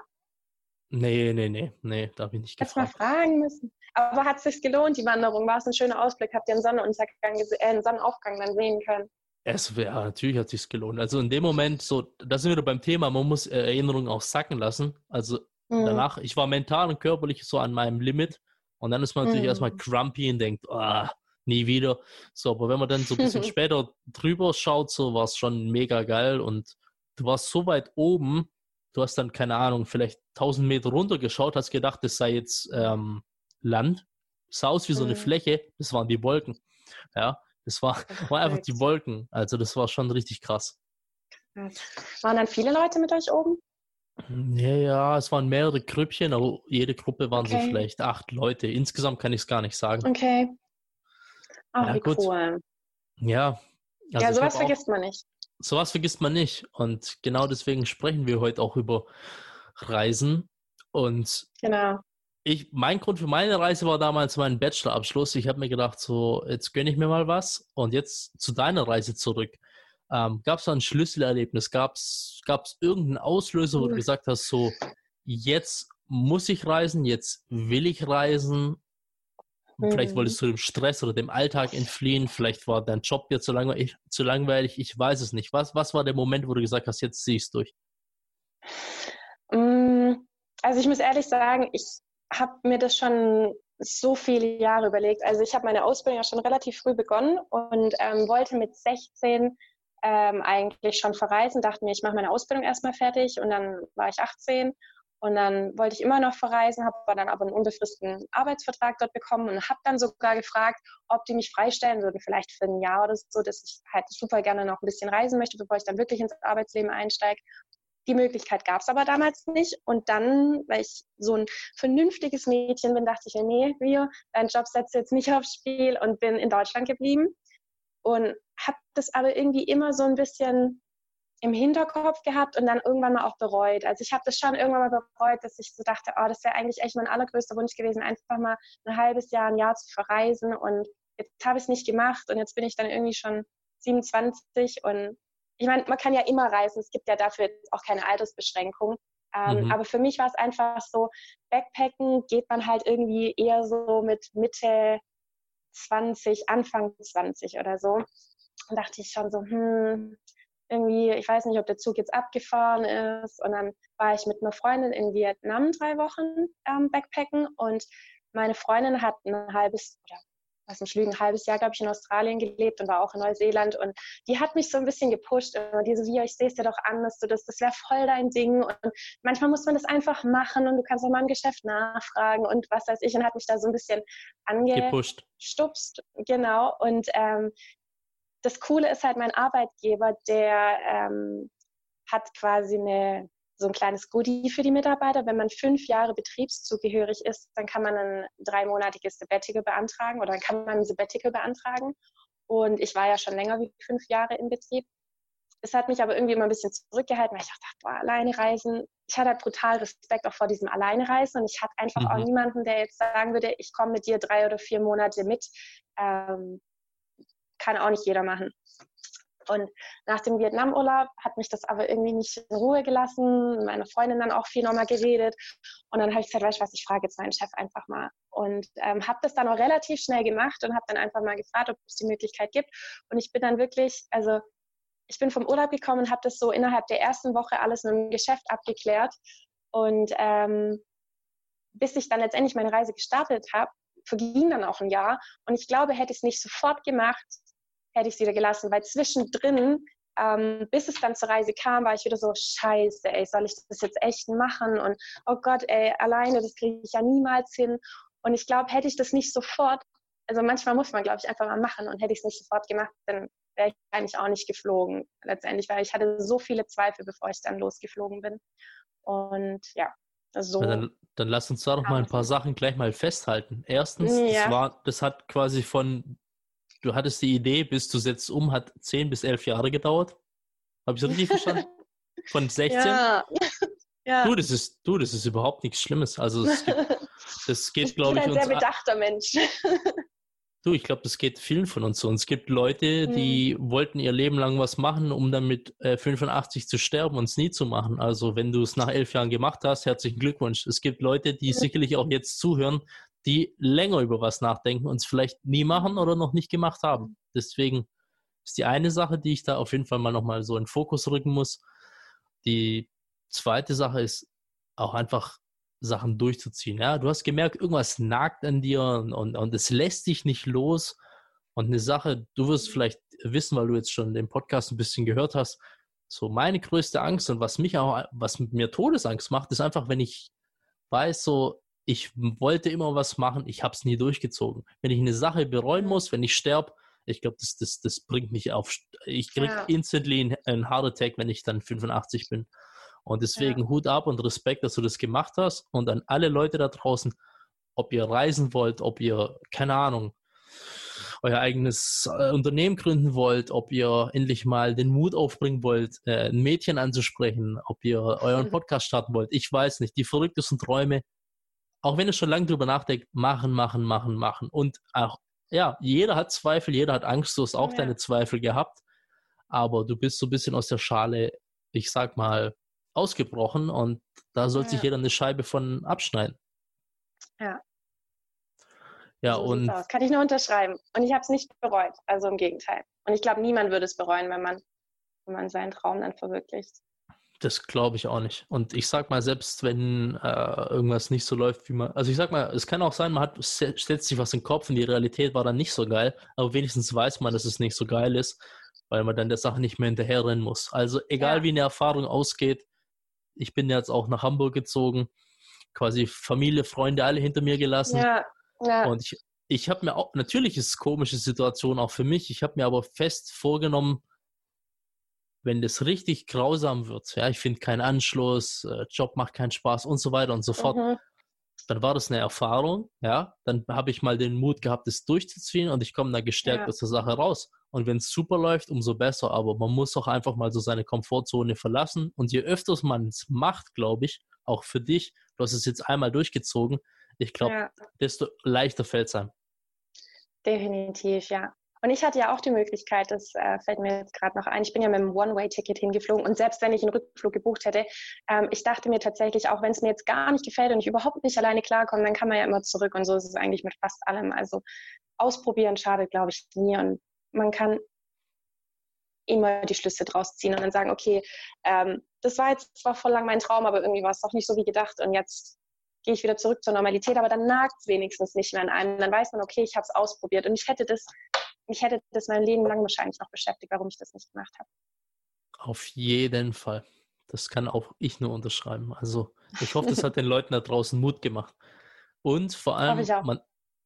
Nee, nee, nee, nee, da bin ich gefragt. Hättest mal fragen müssen. Aber hat es sich gelohnt, die Wanderung? War es ein schöner Ausblick? Habt ihr einen Sonnenuntergang, äh, einen Sonnenaufgang dann sehen können? Es, ja, natürlich hat es sich gelohnt. Also in dem Moment, so, da sind wir beim Thema, man muss äh, Erinnerungen auch sacken lassen. Also mhm. danach, ich war mental und körperlich so an meinem Limit. Und dann ist man natürlich mhm. erstmal grumpy und denkt, oh, nie wieder. So, aber wenn man dann so ein bisschen später drüber schaut, so war es schon mega geil. Und du warst so weit oben, du hast dann, keine Ahnung, vielleicht 1000 Meter runter geschaut, hast gedacht, das sei jetzt ähm, Land. Es sah aus wie so eine mhm. Fläche, das waren die Wolken. Ja, das war, war einfach die Wolken. Also das war schon richtig krass. Waren dann viele Leute mit euch oben? Ja, ja, es waren mehrere Grüppchen, aber jede Gruppe waren okay. so vielleicht acht Leute. Insgesamt kann ich es gar nicht sagen. Okay. Ach, ja, wie gut. cool. Ja. Also ja, sowas vergisst man nicht. Sowas vergisst man nicht. Und genau deswegen sprechen wir heute auch über Reisen. Und genau. ich, mein Grund für meine Reise war damals mein Bachelorabschluss. Ich habe mir gedacht, so, jetzt gönne ich mir mal was. Und jetzt zu deiner Reise zurück. Ähm, gab es da ein Schlüsselerlebnis? Gab es irgendeinen Auslöser, wo du gesagt hast, so, jetzt muss ich reisen, jetzt will ich reisen? Vielleicht mhm. wolltest du dem Stress oder dem Alltag entfliehen. Vielleicht war dein Job dir zu langweilig. Zu langweilig. Ich weiß es nicht. Was, was war der Moment, wo du gesagt hast, jetzt zieh ich durch? Mm, also ich muss ehrlich sagen, ich habe mir das schon so viele Jahre überlegt. Also ich habe meine Ausbildung ja schon relativ früh begonnen und ähm, wollte mit 16 ähm, eigentlich schon verreisen, dachte mir, ich mache meine Ausbildung erstmal fertig und dann war ich 18 und dann wollte ich immer noch verreisen, habe dann aber einen unbefristeten Arbeitsvertrag dort bekommen und habe dann sogar gefragt, ob die mich freistellen würden, vielleicht für ein Jahr oder so, dass ich halt super gerne noch ein bisschen reisen möchte, bevor ich dann wirklich ins Arbeitsleben einsteige. Die Möglichkeit gab es aber damals nicht. Und dann, weil ich so ein vernünftiges Mädchen bin, dachte ich nee, Rio, dein Job setzt jetzt nicht aufs Spiel und bin in Deutschland geblieben. Und habe das aber irgendwie immer so ein bisschen im Hinterkopf gehabt und dann irgendwann mal auch bereut. Also ich habe das schon irgendwann mal bereut, dass ich so dachte, oh, das wäre eigentlich echt mein allergrößter Wunsch gewesen, einfach mal ein halbes Jahr, ein Jahr zu verreisen und jetzt habe ich es nicht gemacht und jetzt bin ich dann irgendwie schon 27 und ich meine, man kann ja immer reisen, es gibt ja dafür auch keine Altersbeschränkung. Ähm, mhm. Aber für mich war es einfach so, Backpacken geht man halt irgendwie eher so mit Mitte 20, Anfang 20 oder so. Und dachte ich schon so, hm, irgendwie, ich weiß nicht, ob der Zug jetzt abgefahren ist. Und dann war ich mit einer Freundin in Vietnam drei Wochen ähm, Backpacken und meine Freundin hat ein halbes oder was nicht lügen, ein halbes Jahr, glaube ich, in Australien gelebt und war auch in Neuseeland. Und die hat mich so ein bisschen gepusht. Und die so, wie, ich sehe es dir doch an, dass du das, das wäre voll dein Ding. Und manchmal muss man das einfach machen und du kannst auch mal im Geschäft nachfragen und was weiß ich. Und hat mich da so ein bisschen angestupst. Genau. Und ähm, das Coole ist halt, mein Arbeitgeber, der ähm, hat quasi eine so ein kleines Goodie für die Mitarbeiter. Wenn man fünf Jahre betriebszugehörig ist, dann kann man ein dreimonatiges Sabbatical beantragen oder dann kann man ein Sabbatical beantragen. Und ich war ja schon länger wie fünf Jahre im Betrieb. Es hat mich aber irgendwie immer ein bisschen zurückgehalten, weil ich dachte, boah, alleine reisen. Ich hatte halt brutal Respekt auch vor diesem Alleinereisen und ich hatte einfach mhm. auch niemanden, der jetzt sagen würde, ich komme mit dir drei oder vier Monate mit. Ähm, kann auch nicht jeder machen. Und nach dem Vietnamurlaub hat mich das aber irgendwie nicht in Ruhe gelassen. Meine Freundin dann auch viel nochmal geredet. Und dann habe ich gesagt, weißt du was, ich frage jetzt meinen Chef einfach mal. Und ähm, habe das dann auch relativ schnell gemacht und habe dann einfach mal gefragt, ob es die Möglichkeit gibt. Und ich bin dann wirklich, also ich bin vom Urlaub gekommen und habe das so innerhalb der ersten Woche alles mit dem Geschäft abgeklärt. Und ähm, bis ich dann letztendlich meine Reise gestartet habe, verging dann auch ein Jahr. Und ich glaube, hätte ich es nicht sofort gemacht, hätte ich es wieder gelassen, weil zwischendrin, ähm, bis es dann zur Reise kam, war ich wieder so, scheiße, ey, soll ich das jetzt echt machen? Und oh Gott, ey, alleine, das kriege ich ja niemals hin. Und ich glaube, hätte ich das nicht sofort, also manchmal muss man, glaube ich, einfach mal machen und hätte ich es nicht sofort gemacht, dann wäre ich eigentlich auch nicht geflogen letztendlich, weil ich hatte so viele Zweifel, bevor ich dann losgeflogen bin. Und ja, so. Dann, dann lass uns da doch mal ein paar Sachen gleich mal festhalten. Erstens, ja. das, war, das hat quasi von du hattest die Idee, bis du setzt um, hat zehn bis elf Jahre gedauert. Habe ich das richtig verstanden? Von 16? Ja. ja. Du, das ist, du, das ist überhaupt nichts Schlimmes. Also es gibt, das geht, glaube ich. Ich bin ein sehr bedachter Mensch. Du, ich glaube, das geht vielen von uns so. Und es gibt Leute, die mhm. wollten ihr Leben lang was machen, um dann mit äh, 85 zu sterben und es nie zu machen. Also wenn du es nach elf Jahren gemacht hast, herzlichen Glückwunsch. Es gibt Leute, die sicherlich auch jetzt zuhören, die länger über was nachdenken und es vielleicht nie machen oder noch nicht gemacht haben. Deswegen ist die eine Sache, die ich da auf jeden Fall mal nochmal so in Fokus rücken muss. Die zweite Sache ist auch einfach Sachen durchzuziehen. Ja, du hast gemerkt, irgendwas nagt an dir und, und, und es lässt dich nicht los. Und eine Sache, du wirst vielleicht wissen, weil du jetzt schon den Podcast ein bisschen gehört hast, so meine größte Angst und was mich auch, was mir Todesangst macht, ist einfach, wenn ich weiß, so, ich wollte immer was machen, ich habe es nie durchgezogen. Wenn ich eine Sache bereuen muss, wenn ich sterbe, ich glaube, das, das, das bringt mich auf. Ich kriege ja. instantly einen Heart Attack, wenn ich dann 85 bin. Und deswegen ja. Hut ab und Respekt, dass du das gemacht hast. Und an alle Leute da draußen, ob ihr reisen wollt, ob ihr, keine Ahnung, euer eigenes äh, Unternehmen gründen wollt, ob ihr endlich mal den Mut aufbringen wollt, äh, ein Mädchen anzusprechen, ob ihr euren Podcast starten wollt. Ich weiß nicht. Die verrücktesten Träume auch wenn du schon lange drüber nachdenkst, machen, machen, machen, machen. Und auch, ja, jeder hat Zweifel, jeder hat Angst, du hast auch ja. deine Zweifel gehabt, aber du bist so ein bisschen aus der Schale, ich sag mal, ausgebrochen und da soll ja. sich jeder eine Scheibe von abschneiden. Ja. Ja, so und. Kann ich nur unterschreiben. Und ich habe es nicht bereut, also im Gegenteil. Und ich glaube, niemand würde es bereuen, wenn man, wenn man seinen Traum dann verwirklicht. Das glaube ich auch nicht. Und ich sag mal, selbst wenn äh, irgendwas nicht so läuft, wie man. Also ich sag mal, es kann auch sein, man hat, setzt sich was in den Kopf und die Realität war dann nicht so geil, aber wenigstens weiß man, dass es nicht so geil ist, weil man dann der Sache nicht mehr hinterherrennen muss. Also egal ja. wie eine Erfahrung ausgeht, ich bin jetzt auch nach Hamburg gezogen, quasi Familie, Freunde, alle hinter mir gelassen. Ja. Ja. Und ich, ich habe mir auch, natürlich ist es eine komische Situation auch für mich, ich habe mir aber fest vorgenommen, wenn das richtig grausam wird, ja, ich finde keinen Anschluss, äh, Job macht keinen Spaß und so weiter und so fort, mhm. dann war das eine Erfahrung, ja, dann habe ich mal den Mut gehabt, das durchzuziehen und ich komme da gestärkt ja. aus der Sache raus. Und wenn es super läuft, umso besser. Aber man muss auch einfach mal so seine Komfortzone verlassen. Und je öfters man es macht, glaube ich, auch für dich, du hast es jetzt einmal durchgezogen, ich glaube, ja. desto leichter fällt es einem. Definitiv, ja. Und ich hatte ja auch die Möglichkeit, das äh, fällt mir jetzt gerade noch ein, ich bin ja mit einem One-Way-Ticket hingeflogen und selbst wenn ich einen Rückflug gebucht hätte, ähm, ich dachte mir tatsächlich, auch wenn es mir jetzt gar nicht gefällt und ich überhaupt nicht alleine klarkomme, dann kann man ja immer zurück und so ist es eigentlich mit fast allem. Also ausprobieren schadet, glaube ich, nie und man kann immer die Schlüsse draus ziehen und dann sagen, okay, ähm, das war jetzt zwar voll lang mein Traum, aber irgendwie war es doch nicht so wie gedacht und jetzt gehe ich wieder zurück zur Normalität, aber dann nagt es wenigstens nicht mehr an einem. Dann weiß man, okay, ich habe es ausprobiert und ich hätte das, mich hätte das mein Leben lang wahrscheinlich noch beschäftigt, warum ich das nicht gemacht habe. Auf jeden Fall. Das kann auch ich nur unterschreiben. Also ich hoffe, das hat den Leuten da draußen Mut gemacht. Und vor allem, man,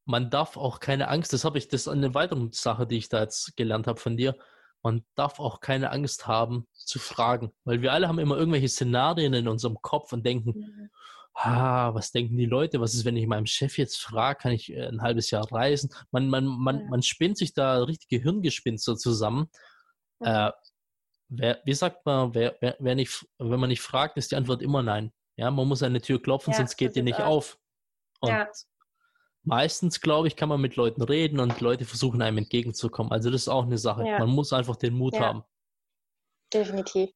man darf auch keine Angst, das habe ich, das ist eine weitere Sache, die ich da jetzt gelernt habe von dir, man darf auch keine Angst haben zu fragen, weil wir alle haben immer irgendwelche Szenarien in unserem Kopf und denken, mhm ah, was denken die Leute? Was ist, wenn ich meinem Chef jetzt frage, kann ich äh, ein halbes Jahr reisen? Man, man, man, ja. man spinnt sich da richtige Hirngespinste zusammen. Ja. Äh, wer, wie sagt man, wer, wer, wer nicht, wenn man nicht fragt, ist die Antwort immer nein. Ja, man muss an eine Tür klopfen, ja, sonst geht die nicht auf. Und meistens, glaube ich, kann man mit Leuten reden und Leute versuchen einem entgegenzukommen. Also das ist auch eine Sache. Man muss einfach den Mut haben. Definitiv.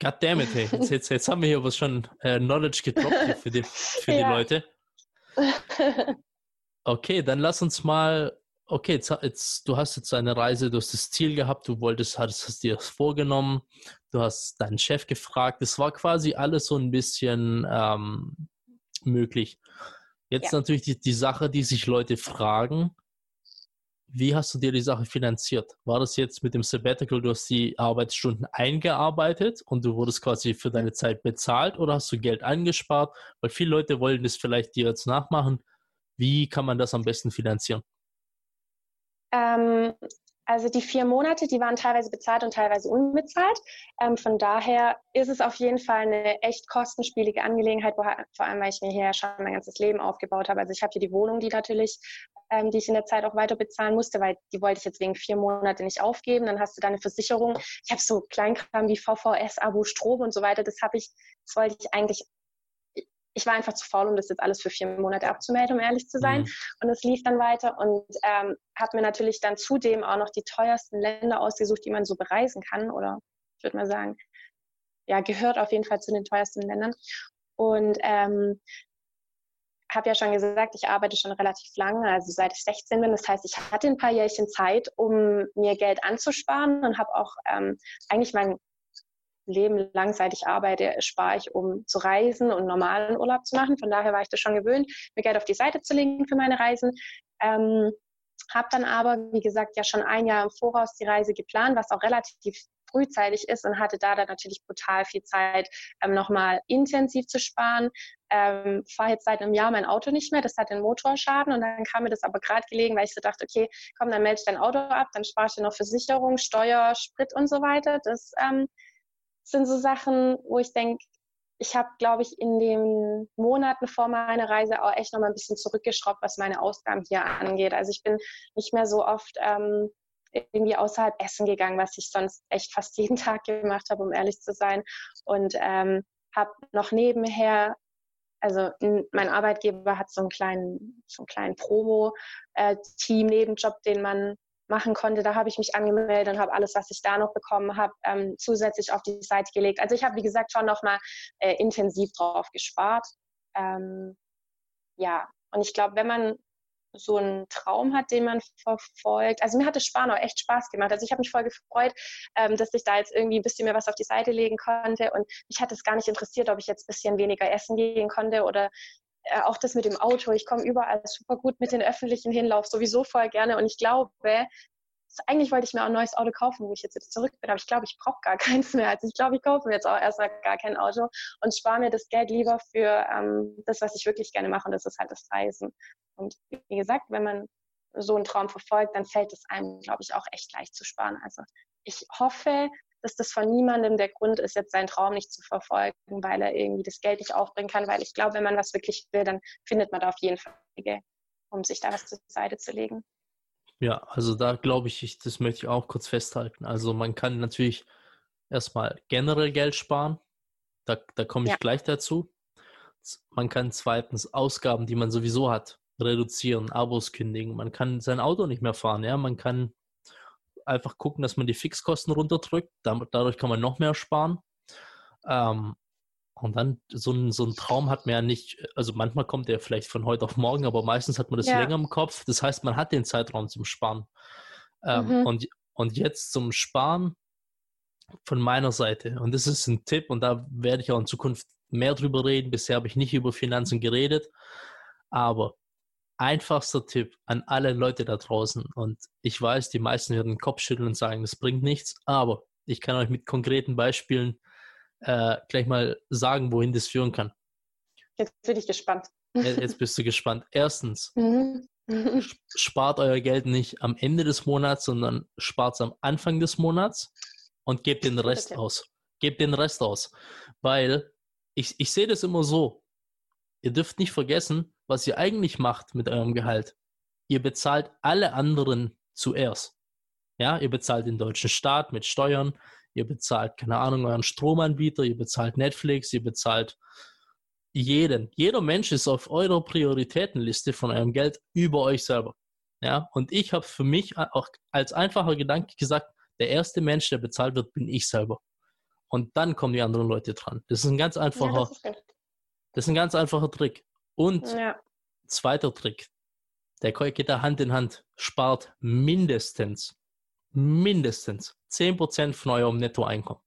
Goddammit, hey. Jetzt, jetzt, jetzt haben wir hier was schon äh, Knowledge gedroppt für, die, für ja. die Leute. Okay, dann lass uns mal. Okay, jetzt, jetzt, du hast jetzt eine Reise, du hast das Ziel gehabt, du wolltest, hast, hast dir das vorgenommen, du hast deinen Chef gefragt. Es war quasi alles so ein bisschen ähm, möglich. Jetzt ja. natürlich die, die Sache, die sich Leute fragen, wie hast du dir die Sache finanziert? War das jetzt mit dem Sabbatical, du hast die Arbeitsstunden eingearbeitet und du wurdest quasi für deine Zeit bezahlt oder hast du Geld angespart? Weil viele Leute wollen das vielleicht dir jetzt nachmachen. Wie kann man das am besten finanzieren? Ähm, also die vier Monate, die waren teilweise bezahlt und teilweise unbezahlt. Ähm, von daher ist es auf jeden Fall eine echt kostenspielige Angelegenheit, wo, vor allem weil ich mir hier schon mein ganzes Leben aufgebaut habe. Also ich habe hier die Wohnung, die natürlich, ähm, die ich in der Zeit auch weiter bezahlen musste, weil die wollte ich jetzt wegen vier Monate nicht aufgeben. Dann hast du da eine Versicherung. Ich habe so Kleinkram wie VVS, Abo, Strom und so weiter. Das habe ich, das wollte ich eigentlich ich war einfach zu faul, um das jetzt alles für vier Monate abzumelden, um ehrlich zu sein. Mhm. Und es lief dann weiter und ähm, habe mir natürlich dann zudem auch noch die teuersten Länder ausgesucht, die man so bereisen kann. Oder ich würde mal sagen, ja, gehört auf jeden Fall zu den teuersten Ländern. Und ähm, habe ja schon gesagt, ich arbeite schon relativ lange, also seit ich 16 bin. Das heißt, ich hatte ein paar Jährchen Zeit, um mir Geld anzusparen und habe auch ähm, eigentlich mein Leben lang, seit ich arbeite, spare ich, um zu reisen und normalen Urlaub zu machen. Von daher war ich das schon gewöhnt, mir Geld auf die Seite zu legen für meine Reisen. Ähm, habe dann aber, wie gesagt, ja schon ein Jahr im Voraus die Reise geplant, was auch relativ frühzeitig ist und hatte da dann natürlich brutal viel Zeit, ähm, nochmal intensiv zu sparen. Ähm, fahre jetzt seit einem Jahr mein Auto nicht mehr, das hat den Motorschaden und dann kam mir das aber gerade gelegen, weil ich so dachte, okay, komm, dann melde ich dein Auto ab, dann spare ich dir noch Versicherung, Steuer, Sprit und so weiter. Das ähm, sind so Sachen, wo ich denke, ich habe, glaube ich, in den Monaten vor meiner Reise auch echt nochmal ein bisschen zurückgeschraubt, was meine Ausgaben hier angeht. Also ich bin nicht mehr so oft ähm, irgendwie außerhalb essen gegangen, was ich sonst echt fast jeden Tag gemacht habe, um ehrlich zu sein. Und ähm, habe noch nebenher, also mein Arbeitgeber hat so einen kleinen, so einen kleinen Promo-Team-Nebenjob, äh, den man machen konnte. Da habe ich mich angemeldet und habe alles, was ich da noch bekommen habe, ähm, zusätzlich auf die Seite gelegt. Also ich habe, wie gesagt, schon nochmal äh, intensiv drauf gespart. Ähm, ja, und ich glaube, wenn man so einen Traum hat, den man verfolgt. Also mir hat das Sparen auch echt Spaß gemacht. Also ich habe mich voll gefreut, ähm, dass ich da jetzt irgendwie ein bisschen mehr was auf die Seite legen konnte. Und mich hat es gar nicht interessiert, ob ich jetzt ein bisschen weniger essen gehen konnte oder äh, auch das mit dem Auto. Ich komme überall super gut mit den öffentlichen Hinlauf, sowieso voll gerne. Und ich glaube, eigentlich wollte ich mir auch ein neues Auto kaufen, wo ich jetzt, zurück bin, aber ich glaube, ich brauche gar keins mehr. Also ich glaube, ich kaufe mir jetzt auch erstmal gar kein Auto und spare mir das Geld lieber für ähm, das, was ich wirklich gerne mache, und das ist halt das Reisen. Und wie gesagt, wenn man so einen Traum verfolgt, dann fällt es einem, glaube ich, auch echt leicht zu sparen. Also ich hoffe, dass das von niemandem der Grund ist, jetzt seinen Traum nicht zu verfolgen, weil er irgendwie das Geld nicht aufbringen kann. Weil ich glaube, wenn man was wirklich will, dann findet man da auf jeden Fall Wege, um sich da was zur Seite zu legen. Ja, also da glaube ich, ich, das möchte ich auch kurz festhalten. Also man kann natürlich erstmal generell Geld sparen. Da, da komme ich ja. gleich dazu. Man kann zweitens Ausgaben, die man sowieso hat, reduzieren, Abos kündigen. Man kann sein Auto nicht mehr fahren. Ja, man kann einfach gucken, dass man die Fixkosten runterdrückt. Dadurch kann man noch mehr sparen. Ähm, und dann so ein, so ein Traum hat man ja nicht, also manchmal kommt der vielleicht von heute auf morgen, aber meistens hat man das ja. länger im Kopf. Das heißt, man hat den Zeitraum zum Sparen. Ähm, mhm. und, und jetzt zum Sparen von meiner Seite. Und das ist ein Tipp und da werde ich auch in Zukunft mehr drüber reden. Bisher habe ich nicht über Finanzen geredet. Aber einfachster Tipp an alle Leute da draußen. Und ich weiß, die meisten werden den Kopf schütteln und sagen, das bringt nichts. Aber ich kann euch mit konkreten Beispielen äh, gleich mal sagen, wohin das führen kann. Jetzt bin ich gespannt. Jetzt bist du gespannt. Erstens, mhm. spart euer Geld nicht am Ende des Monats, sondern spart es am Anfang des Monats und gebt den Rest okay. aus. Gebt den Rest aus. Weil ich, ich sehe das immer so. Ihr dürft nicht vergessen, was ihr eigentlich macht mit eurem Gehalt. Ihr bezahlt alle anderen zuerst. Ja, ihr bezahlt den deutschen Staat mit Steuern, ihr bezahlt, keine Ahnung, euren Stromanbieter, ihr bezahlt Netflix, ihr bezahlt jeden. Jeder Mensch ist auf eurer Prioritätenliste von eurem Geld über euch selber. Ja, und ich habe für mich auch als einfacher Gedanke gesagt, der erste Mensch, der bezahlt wird, bin ich selber. Und dann kommen die anderen Leute dran. Das ist ein ganz einfacher, ja, das, ist das, ist ein ganz einfacher Trick. Und ja. zweiter Trick, der geht da Hand in Hand, spart mindestens mindestens 10% von eurem Nettoeinkommen.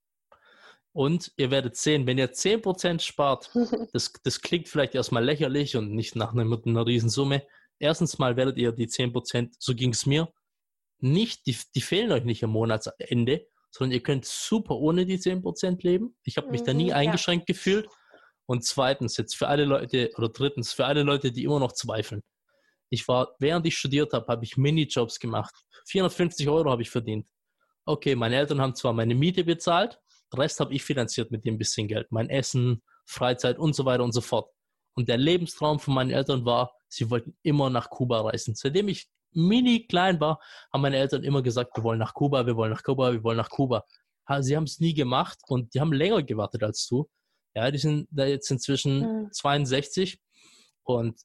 Und ihr werdet sehen, wenn ihr 10% spart, das, das klingt vielleicht erstmal lächerlich und nicht nach einer, einer Riesensumme. Erstens mal werdet ihr die 10%, so ging es mir, nicht, die, die fehlen euch nicht am Monatsende, sondern ihr könnt super ohne die 10% leben. Ich habe mich da nie mhm, eingeschränkt ja. gefühlt. Und zweitens, jetzt für alle Leute, oder drittens, für alle Leute, die immer noch zweifeln. Ich war, während ich studiert habe, habe ich Minijobs gemacht. 450 Euro habe ich verdient. Okay, meine Eltern haben zwar meine Miete bezahlt, Rest habe ich finanziert mit dem bisschen Geld. Mein Essen, Freizeit und so weiter und so fort. Und der Lebenstraum von meinen Eltern war, sie wollten immer nach Kuba reisen. Seitdem ich mini klein war, haben meine Eltern immer gesagt, wir wollen nach Kuba, wir wollen nach Kuba, wir wollen nach Kuba. Sie haben es nie gemacht und die haben länger gewartet als du. Ja, die sind da jetzt inzwischen mhm. 62 und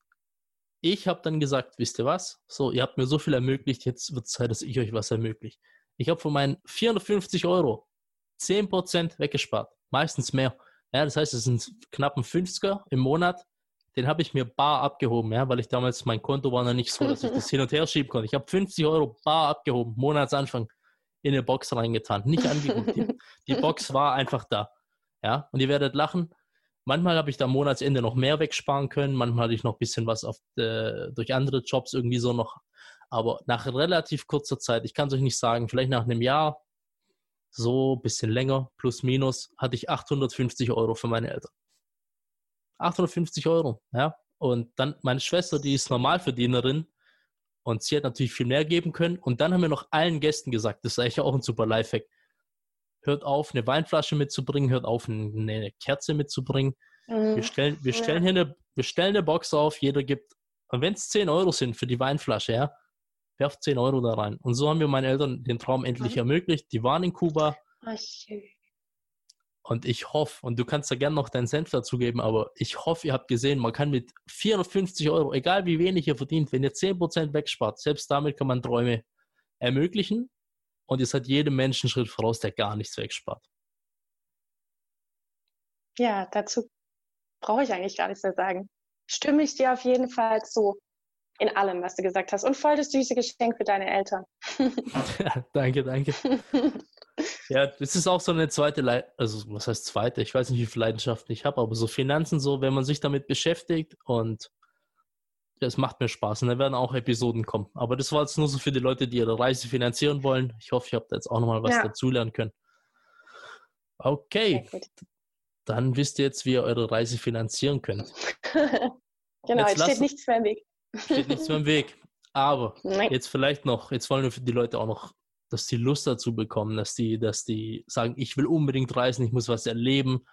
ich habe dann gesagt, wisst ihr was? So, ihr habt mir so viel ermöglicht, jetzt wird es Zeit, dass ich euch was ermögliche. Ich habe von meinen 450 Euro 10% weggespart. Meistens mehr. Ja, das heißt, es sind knapp ein 50er im Monat. Den habe ich mir bar abgehoben, ja, weil ich damals, mein Konto war noch nicht so, dass ich das hin und her schieben konnte. Ich habe 50 Euro bar abgehoben, Monatsanfang in eine Box reingetan. Nicht angeguckt. Die, die Box war einfach da. Ja, und ihr werdet lachen. Manchmal habe ich da am Monatsende noch mehr wegsparen können, manchmal hatte ich noch ein bisschen was auf, äh, durch andere Jobs irgendwie so noch. Aber nach relativ kurzer Zeit, ich kann es euch nicht sagen, vielleicht nach einem Jahr, so ein bisschen länger, plus minus, hatte ich 850 Euro für meine Eltern. 850 Euro, ja. Und dann meine Schwester, die ist Normalverdienerin und sie hat natürlich viel mehr geben können. Und dann haben wir noch allen Gästen gesagt, das ist eigentlich auch ein super Lifehack hört auf, eine Weinflasche mitzubringen, hört auf, eine Kerze mitzubringen. Mhm. Wir stellen, wir, stellen ja. hier eine, wir stellen eine Box auf, jeder gibt, und wenn es 10 Euro sind für die Weinflasche, ja, werft 10 Euro da rein. Und so haben wir meinen Eltern den Traum endlich mhm. ermöglicht. Die waren in Kuba. Ach, schön. Und ich hoffe, und du kannst da gerne noch deinen Senf dazugeben, aber ich hoffe, ihr habt gesehen, man kann mit 450 Euro, egal wie wenig ihr verdient, wenn ihr 10% wegspart, selbst damit kann man Träume ermöglichen und ihr seid jedem Menschen Schritt voraus, der gar nichts wegspart. Ja, dazu brauche ich eigentlich gar nichts mehr sagen. Stimme ich dir auf jeden Fall zu. In allem, was du gesagt hast. Und voll das süße Geschenk für deine Eltern. ja, danke, danke. ja, das ist auch so eine zweite, Le also was heißt zweite? Ich weiß nicht, wie viele Leidenschaften ich habe, aber so Finanzen so, wenn man sich damit beschäftigt und es macht mir Spaß und da werden auch Episoden kommen. Aber das war jetzt nur so für die Leute, die ihre Reise finanzieren wollen. Ich hoffe, habe da jetzt auch nochmal was ja. dazulernen können. Okay, dann wisst ihr jetzt, wie ihr eure Reise finanzieren könnt. genau, jetzt, jetzt steht nichts mehr im Weg. steht nichts mehr im Weg. Aber Nein. jetzt vielleicht noch, jetzt wollen wir für die Leute auch noch, dass die Lust dazu bekommen, dass die, dass die sagen, ich will unbedingt reisen, ich muss was erleben.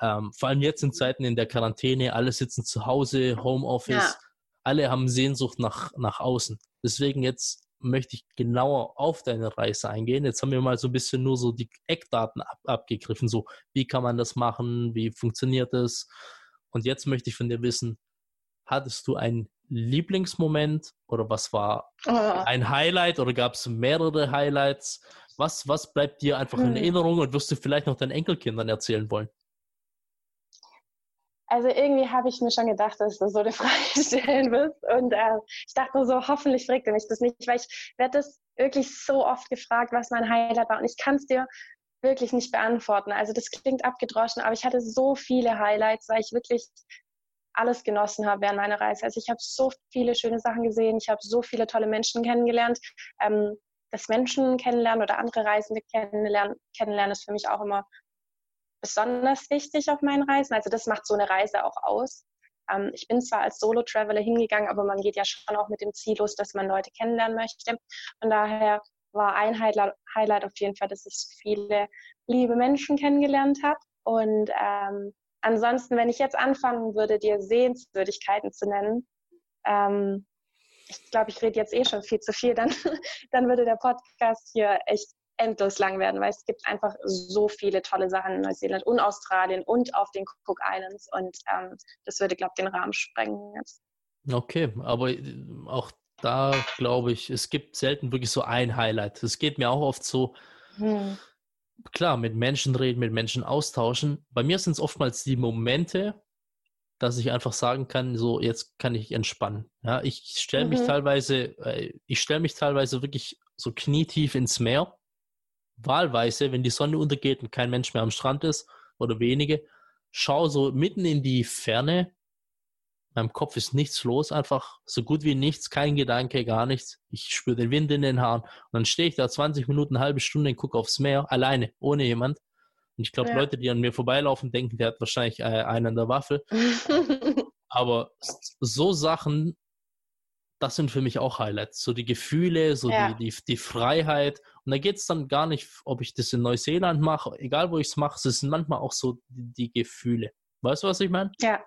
Ähm, vor allem jetzt in Zeiten in der Quarantäne, alle sitzen zu Hause, Homeoffice. Ja alle haben Sehnsucht nach, nach außen. Deswegen jetzt möchte ich genauer auf deine Reise eingehen. Jetzt haben wir mal so ein bisschen nur so die Eckdaten ab, abgegriffen, so wie kann man das machen, wie funktioniert es. Und jetzt möchte ich von dir wissen, hattest du einen Lieblingsmoment oder was war oh. ein Highlight oder gab es mehrere Highlights? Was, was bleibt dir einfach hm. in Erinnerung und wirst du vielleicht noch deinen Enkelkindern erzählen wollen? Also irgendwie habe ich mir schon gedacht, dass du so eine Frage stellen wirst. Und äh, ich dachte so, hoffentlich fragt er mich das nicht, weil ich werde das wirklich so oft gefragt, was mein Highlight war. Und ich kann es dir wirklich nicht beantworten. Also das klingt abgedroschen, aber ich hatte so viele Highlights, weil ich wirklich alles genossen habe während meiner Reise. Also ich habe so viele schöne Sachen gesehen, ich habe so viele tolle Menschen kennengelernt. Ähm, das Menschen kennenlernen oder andere Reisende kennenlernen, kennenlernen ist für mich auch immer besonders wichtig auf meinen Reisen. Also das macht so eine Reise auch aus. Ähm, ich bin zwar als Solo-Traveler hingegangen, aber man geht ja schon auch mit dem Ziel los, dass man Leute kennenlernen möchte. Von daher war ein Highlight, Highlight auf jeden Fall, dass ich viele liebe Menschen kennengelernt habe. Und ähm, ansonsten, wenn ich jetzt anfangen würde, dir Sehenswürdigkeiten zu nennen, ähm, ich glaube, ich rede jetzt eh schon viel zu viel, dann, dann würde der Podcast hier echt endlos lang werden, weil es gibt einfach so viele tolle Sachen in Neuseeland und Australien und auf den Cook Islands und ähm, das würde, glaube ich, den Rahmen sprengen jetzt. Okay, aber äh, auch da glaube ich, es gibt selten wirklich so ein Highlight. Es geht mir auch oft so, hm. klar, mit Menschen reden, mit Menschen austauschen. Bei mir sind es oftmals die Momente, dass ich einfach sagen kann, so jetzt kann ich entspannen. Ja, ich stelle mich mhm. teilweise, äh, ich stelle mich teilweise wirklich so knietief ins Meer wahlweise, wenn die Sonne untergeht und kein Mensch mehr am Strand ist oder wenige, schau so mitten in die Ferne. Meinem Kopf ist nichts los, einfach so gut wie nichts, kein Gedanke, gar nichts. Ich spüre den Wind in den Haaren und dann stehe ich da 20 Minuten, eine halbe Stunde und gucke aufs Meer, alleine, ohne jemand. Und ich glaube, ja. Leute, die an mir vorbeilaufen, denken, der hat wahrscheinlich äh, einen an der Waffe. Aber so Sachen das sind für mich auch Highlights. So die Gefühle, so ja. die, die, die, Freiheit. Und da geht es dann gar nicht, ob ich das in Neuseeland mache, egal wo ich es mache, es sind manchmal auch so die, die Gefühle. Weißt du, was ich meine? Ja,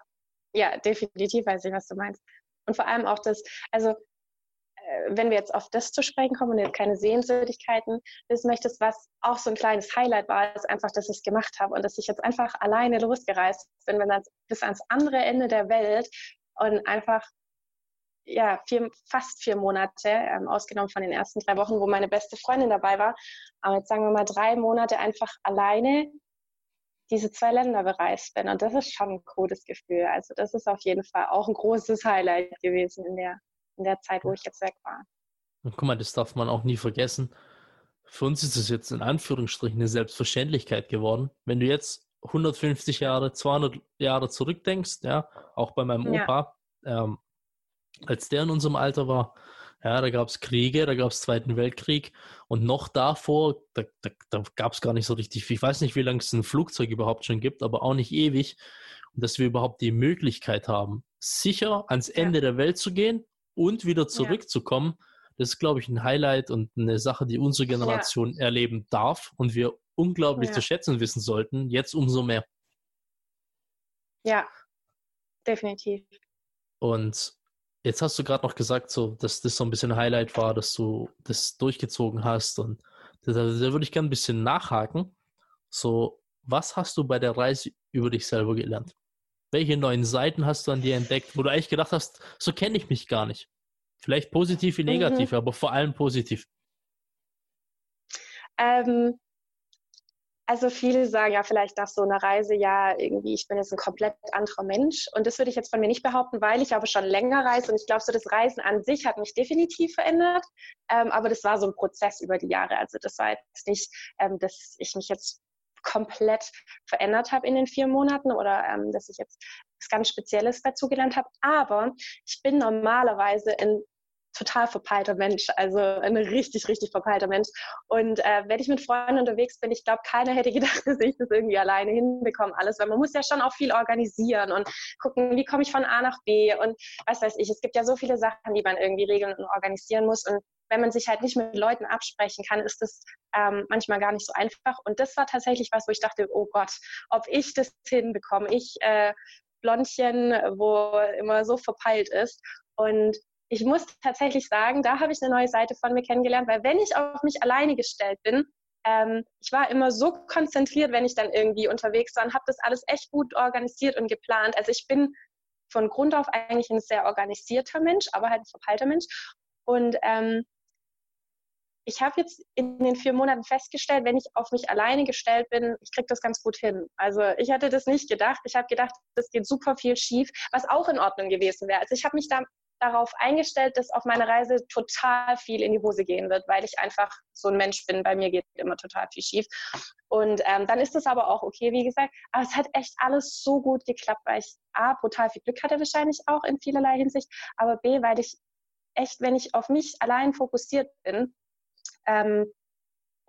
ja, definitiv weiß ich, was du meinst. Und vor allem auch das, also äh, wenn wir jetzt auf das zu sprechen kommen und jetzt keine Sehenswürdigkeiten wissen möchtest, was auch so ein kleines Highlight war, ist einfach, dass ich es gemacht habe und dass ich jetzt einfach alleine losgereist bin, wenn bis ans andere Ende der Welt und einfach ja, vier, fast vier Monate, ähm, ausgenommen von den ersten drei Wochen, wo meine beste Freundin dabei war. Aber jetzt sagen wir mal drei Monate einfach alleine diese zwei Länder bereist bin. Und das ist schon ein cooles Gefühl. Also das ist auf jeden Fall auch ein großes Highlight gewesen in der, in der Zeit, wo ich jetzt weg war. Und guck mal, das darf man auch nie vergessen. Für uns ist es jetzt in Anführungsstrichen eine Selbstverständlichkeit geworden. Wenn du jetzt 150 Jahre, 200 Jahre zurückdenkst, ja, auch bei meinem Opa, ja. ähm, als der in unserem Alter war, ja, da gab es Kriege, da gab es Zweiten Weltkrieg und noch davor, da, da, da gab es gar nicht so richtig, ich weiß nicht, wie lange es ein Flugzeug überhaupt schon gibt, aber auch nicht ewig. Und dass wir überhaupt die Möglichkeit haben, sicher ans Ende ja. der Welt zu gehen und wieder zurückzukommen, ja. das ist, glaube ich, ein Highlight und eine Sache, die unsere Generation ja. erleben darf und wir unglaublich zu schätzen wissen sollten, jetzt umso mehr. Ja, definitiv. Und Jetzt hast du gerade noch gesagt, so, dass das so ein bisschen Highlight war, dass du das durchgezogen hast. Und da, da würde ich gerne ein bisschen nachhaken. So, was hast du bei der Reise über dich selber gelernt? Welche neuen Seiten hast du an dir entdeckt, wo du eigentlich gedacht hast, so kenne ich mich gar nicht? Vielleicht positiv wie negativ, mhm. aber vor allem positiv. Ähm, also viele sagen ja vielleicht nach so einer Reise, ja, irgendwie, ich bin jetzt ein komplett anderer Mensch. Und das würde ich jetzt von mir nicht behaupten, weil ich aber schon länger reise. Und ich glaube, so das Reisen an sich hat mich definitiv verändert. Ähm, aber das war so ein Prozess über die Jahre. Also das war jetzt nicht, ähm, dass ich mich jetzt komplett verändert habe in den vier Monaten oder ähm, dass ich jetzt was ganz Spezielles dazugelernt habe. Aber ich bin normalerweise in total verpeilter Mensch, also ein richtig, richtig verpeilter Mensch. Und äh, wenn ich mit Freunden unterwegs bin, ich glaube, keiner hätte gedacht, dass ich das irgendwie alleine hinbekomme, alles, weil man muss ja schon auch viel organisieren und gucken, wie komme ich von A nach B und was weiß ich. Es gibt ja so viele Sachen, die man irgendwie regeln und organisieren muss und wenn man sich halt nicht mit Leuten absprechen kann, ist das ähm, manchmal gar nicht so einfach. Und das war tatsächlich was, wo ich dachte, oh Gott, ob ich das hinbekomme. Ich äh, Blondchen, wo immer so verpeilt ist. Und ich muss tatsächlich sagen, da habe ich eine neue Seite von mir kennengelernt, weil wenn ich auf mich alleine gestellt bin, ähm, ich war immer so konzentriert, wenn ich dann irgendwie unterwegs war und habe das alles echt gut organisiert und geplant. Also ich bin von Grund auf eigentlich ein sehr organisierter Mensch, aber halt ein verpeilter Mensch. Und ähm, ich habe jetzt in den vier Monaten festgestellt, wenn ich auf mich alleine gestellt bin, ich kriege das ganz gut hin. Also ich hatte das nicht gedacht. Ich habe gedacht, das geht super viel schief, was auch in Ordnung gewesen wäre. Also ich habe mich da darauf eingestellt, dass auf meiner Reise total viel in die Hose gehen wird, weil ich einfach so ein Mensch bin. Bei mir geht immer total viel schief. Und ähm, dann ist das aber auch okay, wie gesagt. Aber es hat echt alles so gut geklappt, weil ich A, brutal viel Glück hatte wahrscheinlich auch in vielerlei Hinsicht, aber B, weil ich echt, wenn ich auf mich allein fokussiert bin, ähm,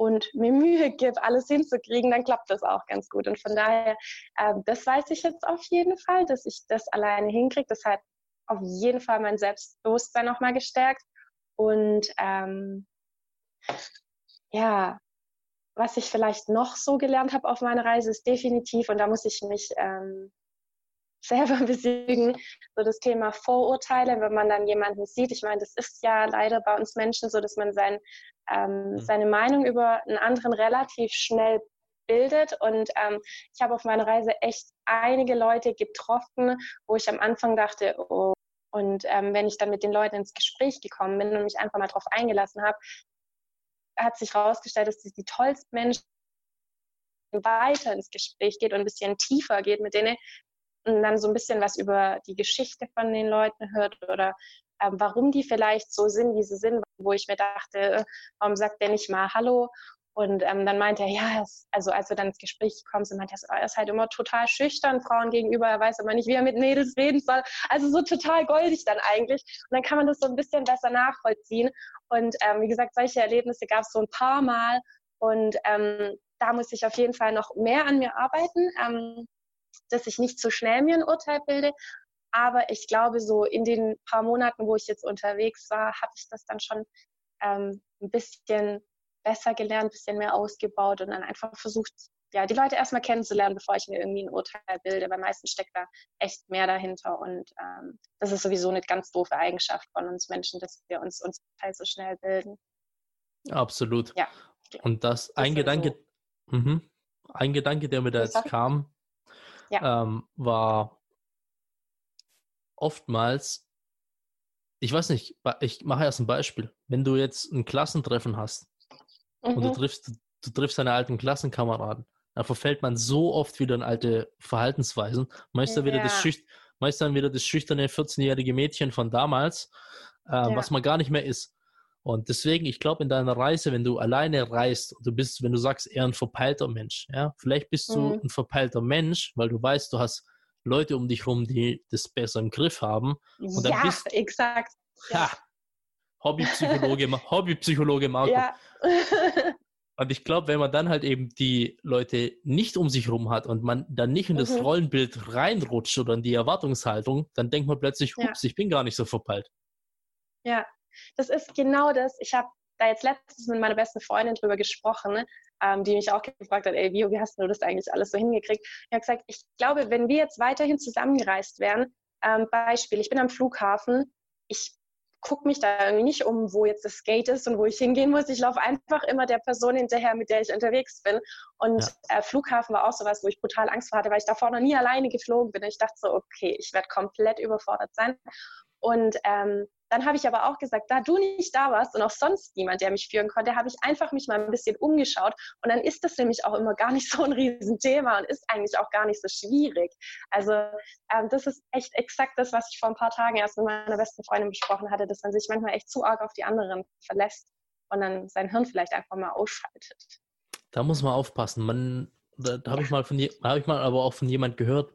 und mir Mühe gebe, alles hinzukriegen, dann klappt das auch ganz gut. Und von daher, äh, das weiß ich jetzt auf jeden Fall, dass ich das alleine hinkriege. Das hat auf jeden Fall mein Selbstbewusstsein nochmal gestärkt. Und ähm, ja, was ich vielleicht noch so gelernt habe auf meiner Reise, ist definitiv, und da muss ich mich ähm, selber besiegen, so das Thema Vorurteile, wenn man dann jemanden sieht. Ich meine, das ist ja leider bei uns Menschen so, dass man sein, ähm, mhm. seine Meinung über einen anderen relativ schnell bildet. Und ähm, ich habe auf meiner Reise echt einige Leute getroffen, wo ich am Anfang dachte, oh, und ähm, wenn ich dann mit den Leuten ins Gespräch gekommen bin und mich einfach mal darauf eingelassen habe, hat sich herausgestellt, dass die, die tollsten Menschen weiter ins Gespräch geht und ein bisschen tiefer geht mit denen und dann so ein bisschen was über die Geschichte von den Leuten hört oder ähm, warum die vielleicht so sind, wie sie sind, wo ich mir dachte, warum sagt der nicht mal Hallo und ähm, dann meinte er, ja, also als wir dann ins Gespräch gekommen sind, meinte er, er ist halt immer total schüchtern Frauen gegenüber, er weiß aber nicht, wie er mit Mädels reden soll. Also so total goldig dann eigentlich. Und dann kann man das so ein bisschen besser nachvollziehen. Und ähm, wie gesagt, solche Erlebnisse gab es so ein paar Mal. Und ähm, da muss ich auf jeden Fall noch mehr an mir arbeiten, ähm, dass ich nicht zu schnell mir ein Urteil bilde. Aber ich glaube, so in den paar Monaten, wo ich jetzt unterwegs war, habe ich das dann schon ähm, ein bisschen besser gelernt, ein bisschen mehr ausgebaut und dann einfach versucht, ja, die Leute erstmal kennenzulernen, bevor ich mir irgendwie ein Urteil bilde, weil meistens steckt da echt mehr dahinter und ähm, das ist sowieso eine ganz doofe Eigenschaft von uns Menschen, dass wir uns uns halt so schnell bilden. Absolut. Ja. Und das, das ein Gedanke, so. mh, ein Gedanke, der mir da jetzt kam, ja. ähm, war oftmals, ich weiß nicht, ich mache erst ein Beispiel. Wenn du jetzt ein Klassentreffen hast mhm. und du mhm. triffst, du triffst deine alten Klassenkameraden. Da verfällt man so oft wieder in alte Verhaltensweisen. Meist dann, ja. wieder, das Schüch meist dann wieder das schüchterne 14-jährige Mädchen von damals, äh, ja. was man gar nicht mehr ist. Und deswegen, ich glaube, in deiner Reise, wenn du alleine reist, du bist, wenn du sagst, eher ein verpeilter Mensch, ja, vielleicht bist mhm. du ein verpeilter Mensch, weil du weißt, du hast Leute um dich herum, die das besser im Griff haben. Und ja, bist, exakt. Ja. Hobbypsychologe, Hobbypsychologe Marco. Ja. Und ich glaube, wenn man dann halt eben die Leute nicht um sich rum hat und man dann nicht in das mhm. Rollenbild reinrutscht oder in die Erwartungshaltung, dann denkt man plötzlich, ups, ja. ich bin gar nicht so verpeilt. Ja, das ist genau das. Ich habe da jetzt letztens mit meiner besten Freundin drüber gesprochen, ne, ähm, die mich auch gefragt hat, ey, Vio, wie hast du das eigentlich alles so hingekriegt? Ich habe gesagt, ich glaube, wenn wir jetzt weiterhin zusammengereist wären, ähm, Beispiel, ich bin am Flughafen, ich gucke mich da irgendwie nicht um, wo jetzt das Gate ist und wo ich hingehen muss. Ich laufe einfach immer der Person hinterher, mit der ich unterwegs bin. Und ja. äh, Flughafen war auch sowas, wo ich brutal Angst vor hatte, weil ich davor noch nie alleine geflogen bin. Und ich dachte so, okay, ich werde komplett überfordert sein. Und ähm, dann habe ich aber auch gesagt, da du nicht da warst und auch sonst niemand, der mich führen konnte, habe ich einfach mich mal ein bisschen umgeschaut. Und dann ist das nämlich auch immer gar nicht so ein Riesenthema und ist eigentlich auch gar nicht so schwierig. Also ähm, das ist echt exakt das, was ich vor ein paar Tagen erst mit meiner besten Freundin besprochen hatte, dass man sich manchmal echt zu arg auf die anderen verlässt und dann sein Hirn vielleicht einfach mal ausschaltet. Da muss man aufpassen. Man, da, da habe ich mal von habe ich mal aber auch von jemand gehört,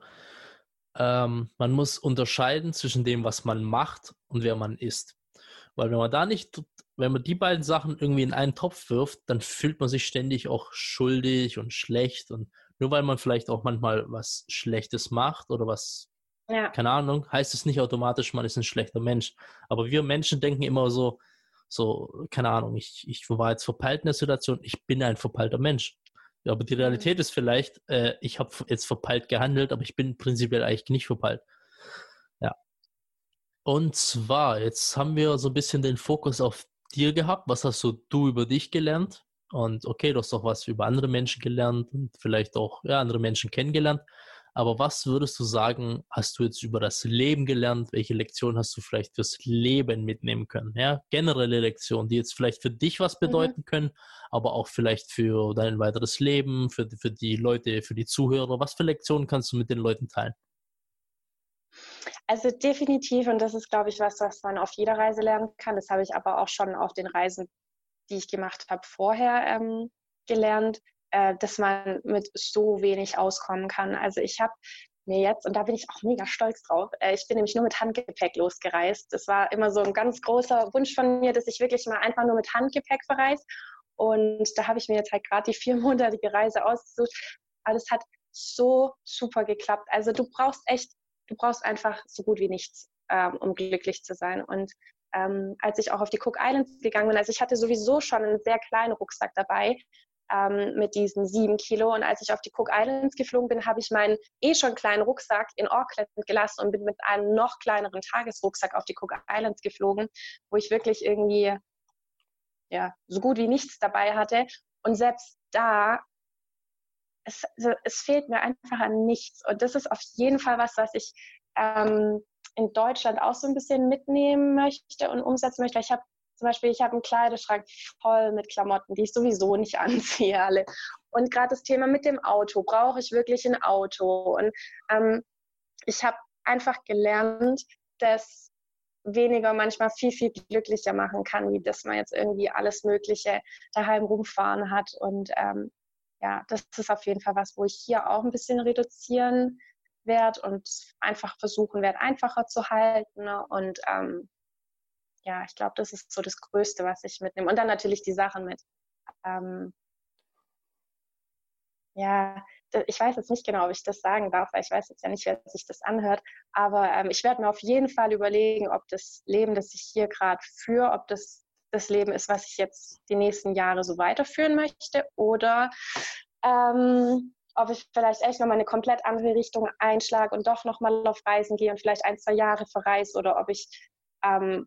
ähm, man muss unterscheiden zwischen dem, was man macht und wer man ist. Weil wenn man da nicht, wenn man die beiden Sachen irgendwie in einen Topf wirft, dann fühlt man sich ständig auch schuldig und schlecht. Und nur weil man vielleicht auch manchmal was Schlechtes macht oder was, ja. keine Ahnung, heißt es nicht automatisch, man ist ein schlechter Mensch. Aber wir Menschen denken immer so, so, keine Ahnung, ich, ich war jetzt verpeilt in der Situation, ich bin ein verpeilter Mensch. Ja, aber die. Realität ist vielleicht, äh, ich habe jetzt verpeilt gehandelt, aber ich bin prinzipiell eigentlich nicht verpeilt. Ja. Und zwar, jetzt haben wir so ein bisschen den Fokus auf dir gehabt. Was hast so du über dich gelernt? Und okay, du hast auch was über andere Menschen gelernt und vielleicht auch ja, andere Menschen kennengelernt. Aber was würdest du sagen, hast du jetzt über das Leben gelernt? Welche Lektion hast du vielleicht fürs Leben mitnehmen können? Ja, generelle Lektionen, die jetzt vielleicht für dich was mhm. bedeuten mhm. können, aber auch vielleicht für dein weiteres Leben, für, für die Leute, für die Zuhörer. Was für Lektionen kannst du mit den Leuten teilen? Also definitiv, und das ist, glaube ich, was, was man auf jeder Reise lernen kann. Das habe ich aber auch schon auf den Reisen, die ich gemacht habe, vorher ähm, gelernt äh, dass man mit so wenig auskommen kann. Also ich habe mir jetzt, und da bin ich auch mega stolz drauf, äh, ich bin nämlich nur mit Handgepäck losgereist. Das war immer so ein ganz großer Wunsch von mir, dass ich wirklich mal einfach nur mit Handgepäck verreise. Und da habe ich mir jetzt halt gerade die viermonatige Reise ausgesucht. Aber es hat so super geklappt. Also du brauchst echt, du brauchst einfach so gut wie nichts, ähm, um glücklich zu sein. Und ähm, als ich auch auf die Cook Islands gegangen bin, also ich hatte sowieso schon einen sehr kleinen Rucksack dabei, ähm, mit diesen sieben Kilo. Und als ich auf die Cook Islands geflogen bin, habe ich meinen eh schon kleinen Rucksack in Auckland gelassen und bin mit einem noch kleineren Tagesrucksack auf die Cook Islands geflogen, wo ich wirklich irgendwie ja, so gut wie nichts dabei hatte. Und selbst da, es, es fehlt mir einfach an nichts. Und das ist auf jeden Fall was, was ich ähm, in Deutschland auch so ein bisschen mitnehmen möchte und umsetzen möchte. Ich habe zum Beispiel, ich habe einen Kleiderschrank voll mit Klamotten, die ich sowieso nicht anziehe alle. Und gerade das Thema mit dem Auto, brauche ich wirklich ein Auto? Und ähm, ich habe einfach gelernt, dass weniger manchmal viel, viel glücklicher machen kann, wie dass man jetzt irgendwie alles Mögliche daheim rumfahren hat. Und ähm, ja, das ist auf jeden Fall was, wo ich hier auch ein bisschen reduzieren werde und einfach versuchen werde, einfacher zu halten und ähm, ja, ich glaube, das ist so das Größte, was ich mitnehme. Und dann natürlich die Sachen mit. Ähm, ja, ich weiß jetzt nicht genau, ob ich das sagen darf, weil ich weiß jetzt ja nicht, wer sich das anhört. Aber ähm, ich werde mir auf jeden Fall überlegen, ob das Leben, das ich hier gerade führe, ob das das Leben ist, was ich jetzt die nächsten Jahre so weiterführen möchte oder ähm, ob ich vielleicht echt nochmal eine komplett andere Richtung einschlage und doch nochmal auf Reisen gehe und vielleicht ein, zwei Jahre verreise oder ob ich ähm,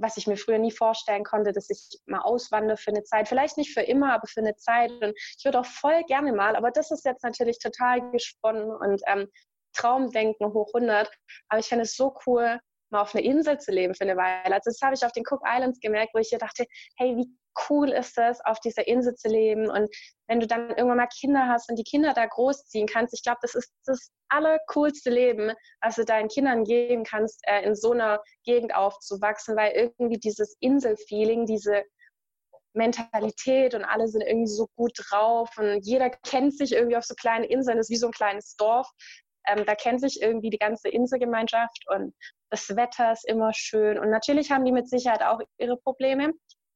was ich mir früher nie vorstellen konnte, dass ich mal auswandere für eine Zeit. Vielleicht nicht für immer, aber für eine Zeit. Und ich würde auch voll gerne mal, aber das ist jetzt natürlich total gesponnen und ähm, Traumdenken hoch 100. Aber ich fände es so cool, mal auf einer Insel zu leben für eine Weile. Also das habe ich auf den Cook Islands gemerkt, wo ich hier dachte, hey, wie cool ist es, auf dieser Insel zu leben. Und wenn du dann irgendwann mal Kinder hast und die Kinder da großziehen kannst, ich glaube, das ist das allercoolste Leben, was du deinen Kindern geben kannst, äh, in so einer Gegend aufzuwachsen, weil irgendwie dieses Inselfeeling, diese Mentalität und alle sind irgendwie so gut drauf und jeder kennt sich irgendwie auf so kleinen Inseln, das ist wie so ein kleines Dorf. Ähm, da kennt sich irgendwie die ganze Inselgemeinschaft und das Wetter ist immer schön. Und natürlich haben die mit Sicherheit auch ihre Probleme,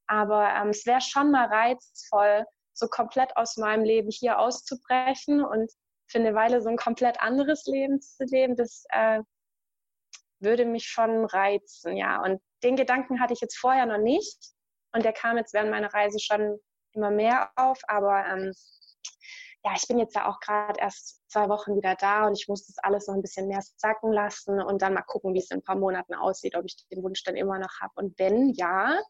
aber ähm, es wäre schon mal reizvoll, so komplett aus meinem Leben hier auszubrechen und für eine Weile so ein komplett anderes Leben zu leben. Das äh, würde mich schon reizen, ja. Und den Gedanken hatte ich jetzt vorher noch nicht. Und der kam jetzt während meiner Reise schon immer mehr auf. Aber ähm, ja, ich bin jetzt ja auch gerade erst zwei Wochen wieder da und ich muss das alles noch ein bisschen mehr sacken lassen und dann mal gucken, wie es in ein paar Monaten aussieht, ob ich den Wunsch dann immer noch habe. Und wenn ja,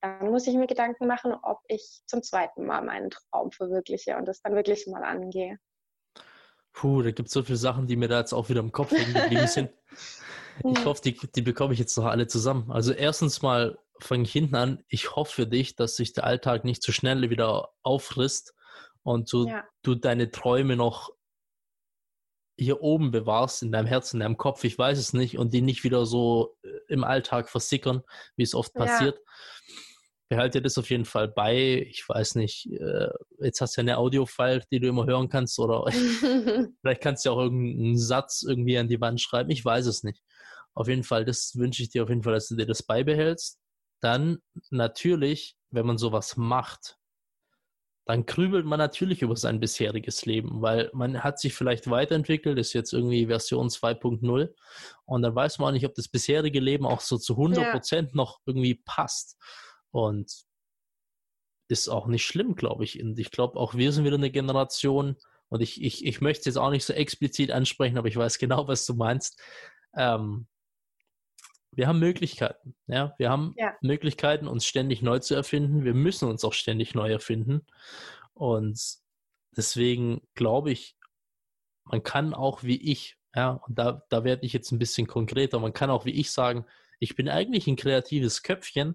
dann muss ich mir Gedanken machen, ob ich zum zweiten Mal meinen Traum verwirkliche und das dann wirklich mal angehe. Puh, da gibt es so viele Sachen, die mir da jetzt auch wieder im Kopf hängen geblieben sind. Ich hoffe, die, die bekomme ich jetzt noch alle zusammen. Also erstens mal fange ich hinten an. Ich hoffe für dich, dass sich der Alltag nicht zu so schnell wieder auffrisst und du, ja. du deine Träume noch hier oben bewahrst, in deinem Herzen, in deinem Kopf, ich weiß es nicht, und die nicht wieder so äh, im Alltag versickern, wie es oft passiert. Ja behalte das auf jeden Fall bei. Ich weiß nicht, äh, jetzt hast du ja eine Audio-File, die du immer hören kannst, oder vielleicht kannst du auch irgendeinen Satz irgendwie an die Wand schreiben. Ich weiß es nicht. Auf jeden Fall, das wünsche ich dir auf jeden Fall, dass du dir das beibehältst. Dann natürlich, wenn man sowas macht, dann grübelt man natürlich über sein bisheriges Leben, weil man hat sich vielleicht weiterentwickelt, ist jetzt irgendwie Version 2.0 und dann weiß man auch nicht, ob das bisherige Leben auch so zu 100% ja. noch irgendwie passt. Und ist auch nicht schlimm, glaube ich. Und ich glaube, auch wir sind wieder eine Generation, und ich, ich, ich möchte es jetzt auch nicht so explizit ansprechen, aber ich weiß genau, was du meinst. Ähm, wir haben Möglichkeiten. Ja, wir haben Ja. Möglichkeiten, uns ständig neu zu erfinden. Wir müssen uns auch ständig neu erfinden. Und deswegen glaube ich, man kann auch wie ich, ja, und da, da werde ich jetzt ein bisschen konkreter, man kann auch wie ich sagen, ich bin eigentlich ein kreatives Köpfchen.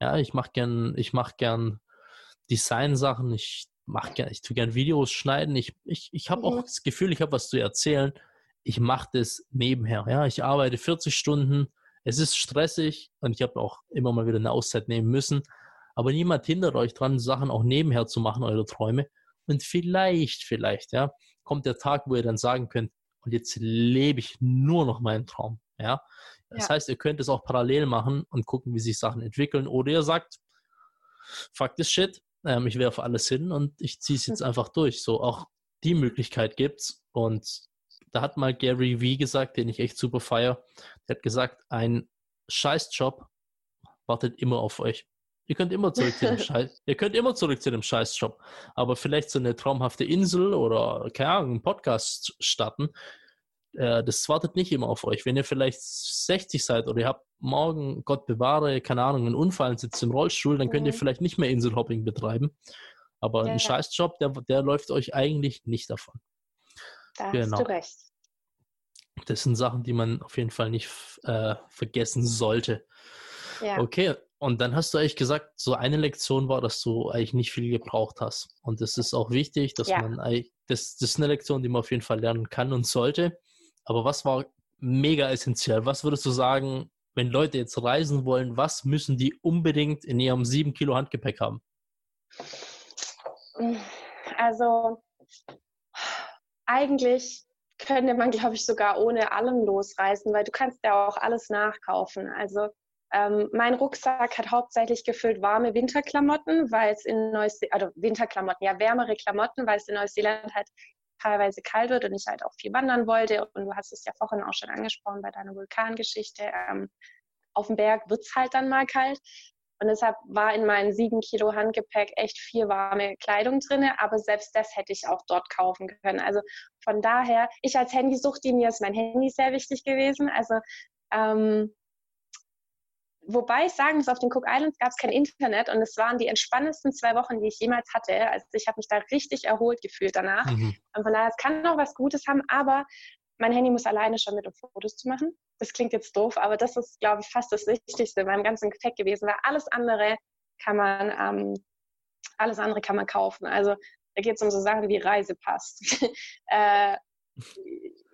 Ja, ich mache gern, ich mache gern Design-Sachen, ich mache gern, ich tue gern Videos schneiden. Ich, ich, ich habe auch Mhm. das Gefühl, ich habe was zu erzählen. Ich mache das nebenher. Ja, ich arbeite 40 Stunden. Es ist stressig und ich habe auch immer mal wieder eine Auszeit nehmen müssen. Aber niemand hindert euch dran, Sachen auch nebenher zu machen, eure Träume. Und vielleicht, vielleicht, ja, kommt der Tag, wo ihr dann sagen könnt, und jetzt lebe ich nur noch meinen Traum. Ja. Das Ja. heißt, ihr könnt es auch parallel machen und gucken, wie sich Sachen entwickeln. Oder ihr sagt, fuck this shit, ähm, ich werfe alles hin und ich ziehe es jetzt einfach durch. So auch die Möglichkeit gibt's. Und da hat mal Gary Vee gesagt, den ich echt super feier, der hat gesagt, ein Scheißjob wartet immer auf euch. Ihr könnt immer zurück zu dem Scheiß, ihr könnt immer zurück zu dem Scheißjob. Aber vielleicht so eine traumhafte Insel oder, keine Ahnung, einen Podcast starten, äh, das wartet nicht immer auf euch. Wenn ihr vielleicht 60 seid oder ihr habt morgen, Gott bewahre, keine Ahnung, einen Unfall und sitzt im Rollstuhl, dann könnt ihr Mhm. vielleicht nicht mehr Inselhopping betreiben. Aber Ja, ein. Scheißjob, der, der läuft euch eigentlich nicht davon. Da Genau. hast du recht. Das sind Sachen, die man auf jeden Fall nicht äh, vergessen sollte. Ja. Okay, und dann hast du eigentlich gesagt, so eine Lektion war, dass du eigentlich nicht viel gebraucht hast. Und das ist auch wichtig, dass Ja. man eigentlich, das, das ist eine Lektion, die man auf jeden Fall lernen kann und sollte. Aber was war mega essentiell? Was würdest du sagen, wenn Leute jetzt reisen wollen, was müssen die unbedingt in ihrem 7 Kilo Handgepäck haben? Also eigentlich könnte man, glaube ich, sogar ohne allem losreisen, weil du kannst ja auch alles nachkaufen. Also ähm, mein Rucksack hat hauptsächlich gefüllt warme Winterklamotten, weil es in Neuseeland, also Winterklamotten, ja wärmere Klamotten, weil es in Neuseeland halt teilweise kalt wird und ich halt auch viel wandern wollte. Und du hast es ja vorhin auch schon angesprochen bei deiner Vulkangeschichte. Ähm, auf dem Berg wird es halt dann mal kalt. Und deshalb war in meinem 7 Kilo Handgepäck echt viel warme Kleidung drin, aber selbst das hätte ich auch dort kaufen können. Also von daher, ich als Handysuchti, mir ist mein Handy sehr wichtig gewesen. Also ähm, wobei ich sagen muss, auf den Cook Islands gab es kein Internet und es waren die entspannendsten zwei Wochen, die ich jemals hatte. Also ich habe mich da richtig erholt gefühlt danach. Mhm. Und von daher, es kann auch was Gutes haben, aber mein Handy muss alleine schon mit, um Fotos zu machen. Das klingt jetzt doof, aber das ist, glaube ich, fast das Wichtigste in meinem ganzen Gepäck gewesen, weil alles andere kann man, ähm, alles andere kann man kaufen. Also da geht es um so Sachen wie Reisepass, äh,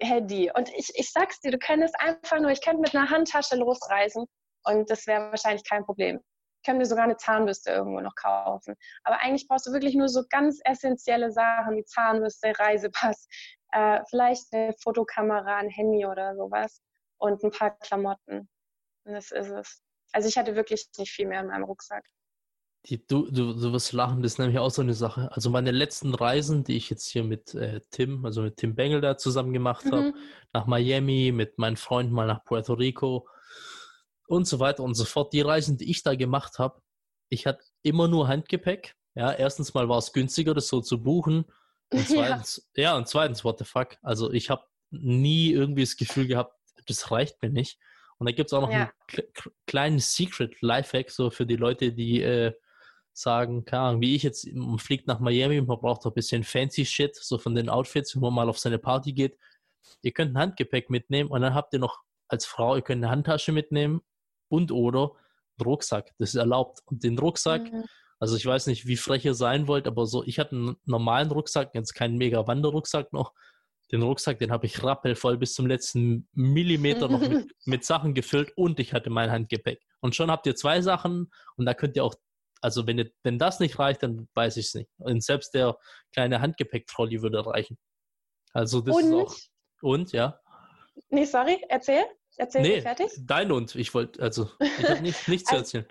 Handy. Und ich, ich sag's dir, du könntest einfach nur, ich könnte mit einer Handtasche losreisen und das wäre wahrscheinlich kein Problem. Ich könnte mir sogar eine Zahnbürste irgendwo noch kaufen. Aber eigentlich brauchst du wirklich nur so ganz essentielle Sachen wie Zahnbürste, Reisepass, äh, vielleicht eine Fotokamera, ein Handy oder sowas und ein paar Klamotten. Und das ist es. Also ich hatte wirklich nicht viel mehr in meinem Rucksack. Die, du, du, du wirst lachen, das ist nämlich auch so eine Sache. Also meine letzten Reisen, die ich jetzt hier mit äh, Tim, also mit Tim Bengel da zusammen gemacht habe, Mhm. nach Miami, mit meinen Freunden mal nach Puerto Rico und so weiter und so fort. Die Reisen, die ich da gemacht habe, ich hatte immer nur Handgepäck. Ja, erstens mal war es günstiger, das so zu buchen. Und Ja. zweitens, ja, und zweitens, what the fuck? Also ich habe nie irgendwie das Gefühl gehabt, das reicht mir nicht. Und da gibt es auch noch Ja. einen kle- kle- kleinen Secret Lifehack, so für die Leute, die äh, sagen, keine Ahnung, wie ich jetzt, man fliegt nach Miami und man braucht auch ein bisschen fancy Shit, so von den Outfits, wenn man mal auf seine Party geht. Ihr könnt ein Handgepäck mitnehmen und dann habt ihr noch als Frau, ihr könnt eine Handtasche mitnehmen und oder einen Rucksack. Das ist erlaubt. Und den Rucksack, Mhm. Also ich weiß nicht, wie frech ihr sein wollt, aber so, ich hatte einen normalen Rucksack, jetzt keinen mega Wanderrucksack noch. Den Rucksack, den habe ich rappelvoll bis zum letzten Millimeter noch mit, mit Sachen gefüllt und ich hatte mein Handgepäck. Und schon habt ihr zwei Sachen und da könnt ihr auch, also wenn, ihr, wenn das nicht reicht, dann weiß ich es nicht. Und selbst der kleine Handgepäck-Trolley würde reichen. Also das ist Und, auch. Und, ja. nee, sorry, erzähl. Erzähl Nee, fertig. dein und. Ich wollte, also, ich habe nicht, nichts zu Also- erzählen.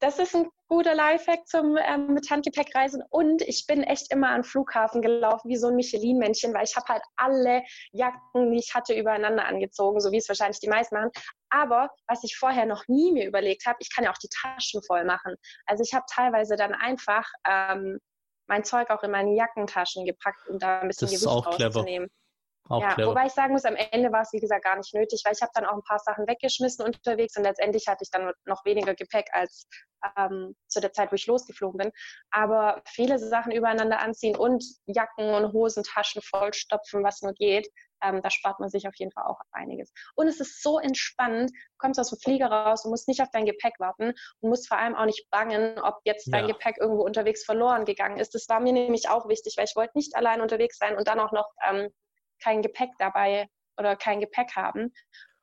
Das ist ein guter Lifehack zum ähm, mit Handgepäck reisen. Und ich bin echt immer an Flughafen gelaufen wie so ein Michelin-Männchen, weil ich habe halt alle Jacken, die ich hatte, übereinander angezogen, so wie es wahrscheinlich die meisten machen. Aber was ich vorher noch nie mir überlegt habe, ich kann ja auch die Taschen voll machen. Also ich habe teilweise dann einfach ähm, mein Zeug auch in meine Jackentaschen gepackt, um da ein bisschen Das Gewicht rauszunehmen. Auch ja, clever. wobei ich sagen muss, am Ende war es, wie gesagt, gar nicht nötig, weil ich habe dann auch ein paar Sachen weggeschmissen unterwegs und letztendlich hatte ich dann noch weniger Gepäck als ähm, zu der Zeit, wo ich losgeflogen bin. Aber viele Sachen übereinander anziehen und Jacken und Hosentaschen vollstopfen, was nur geht, ähm, da spart man sich auf jeden Fall auch einiges. Und es ist so entspannend, du kommst aus dem Flieger raus und musst nicht auf dein Gepäck warten und musst vor allem auch nicht bangen, ob jetzt dein Ja. Gepäck irgendwo unterwegs verloren gegangen ist. Das war mir nämlich auch wichtig, weil ich wollte nicht allein unterwegs sein und dann auch noch ähm, kein Gepäck dabei oder kein Gepäck haben.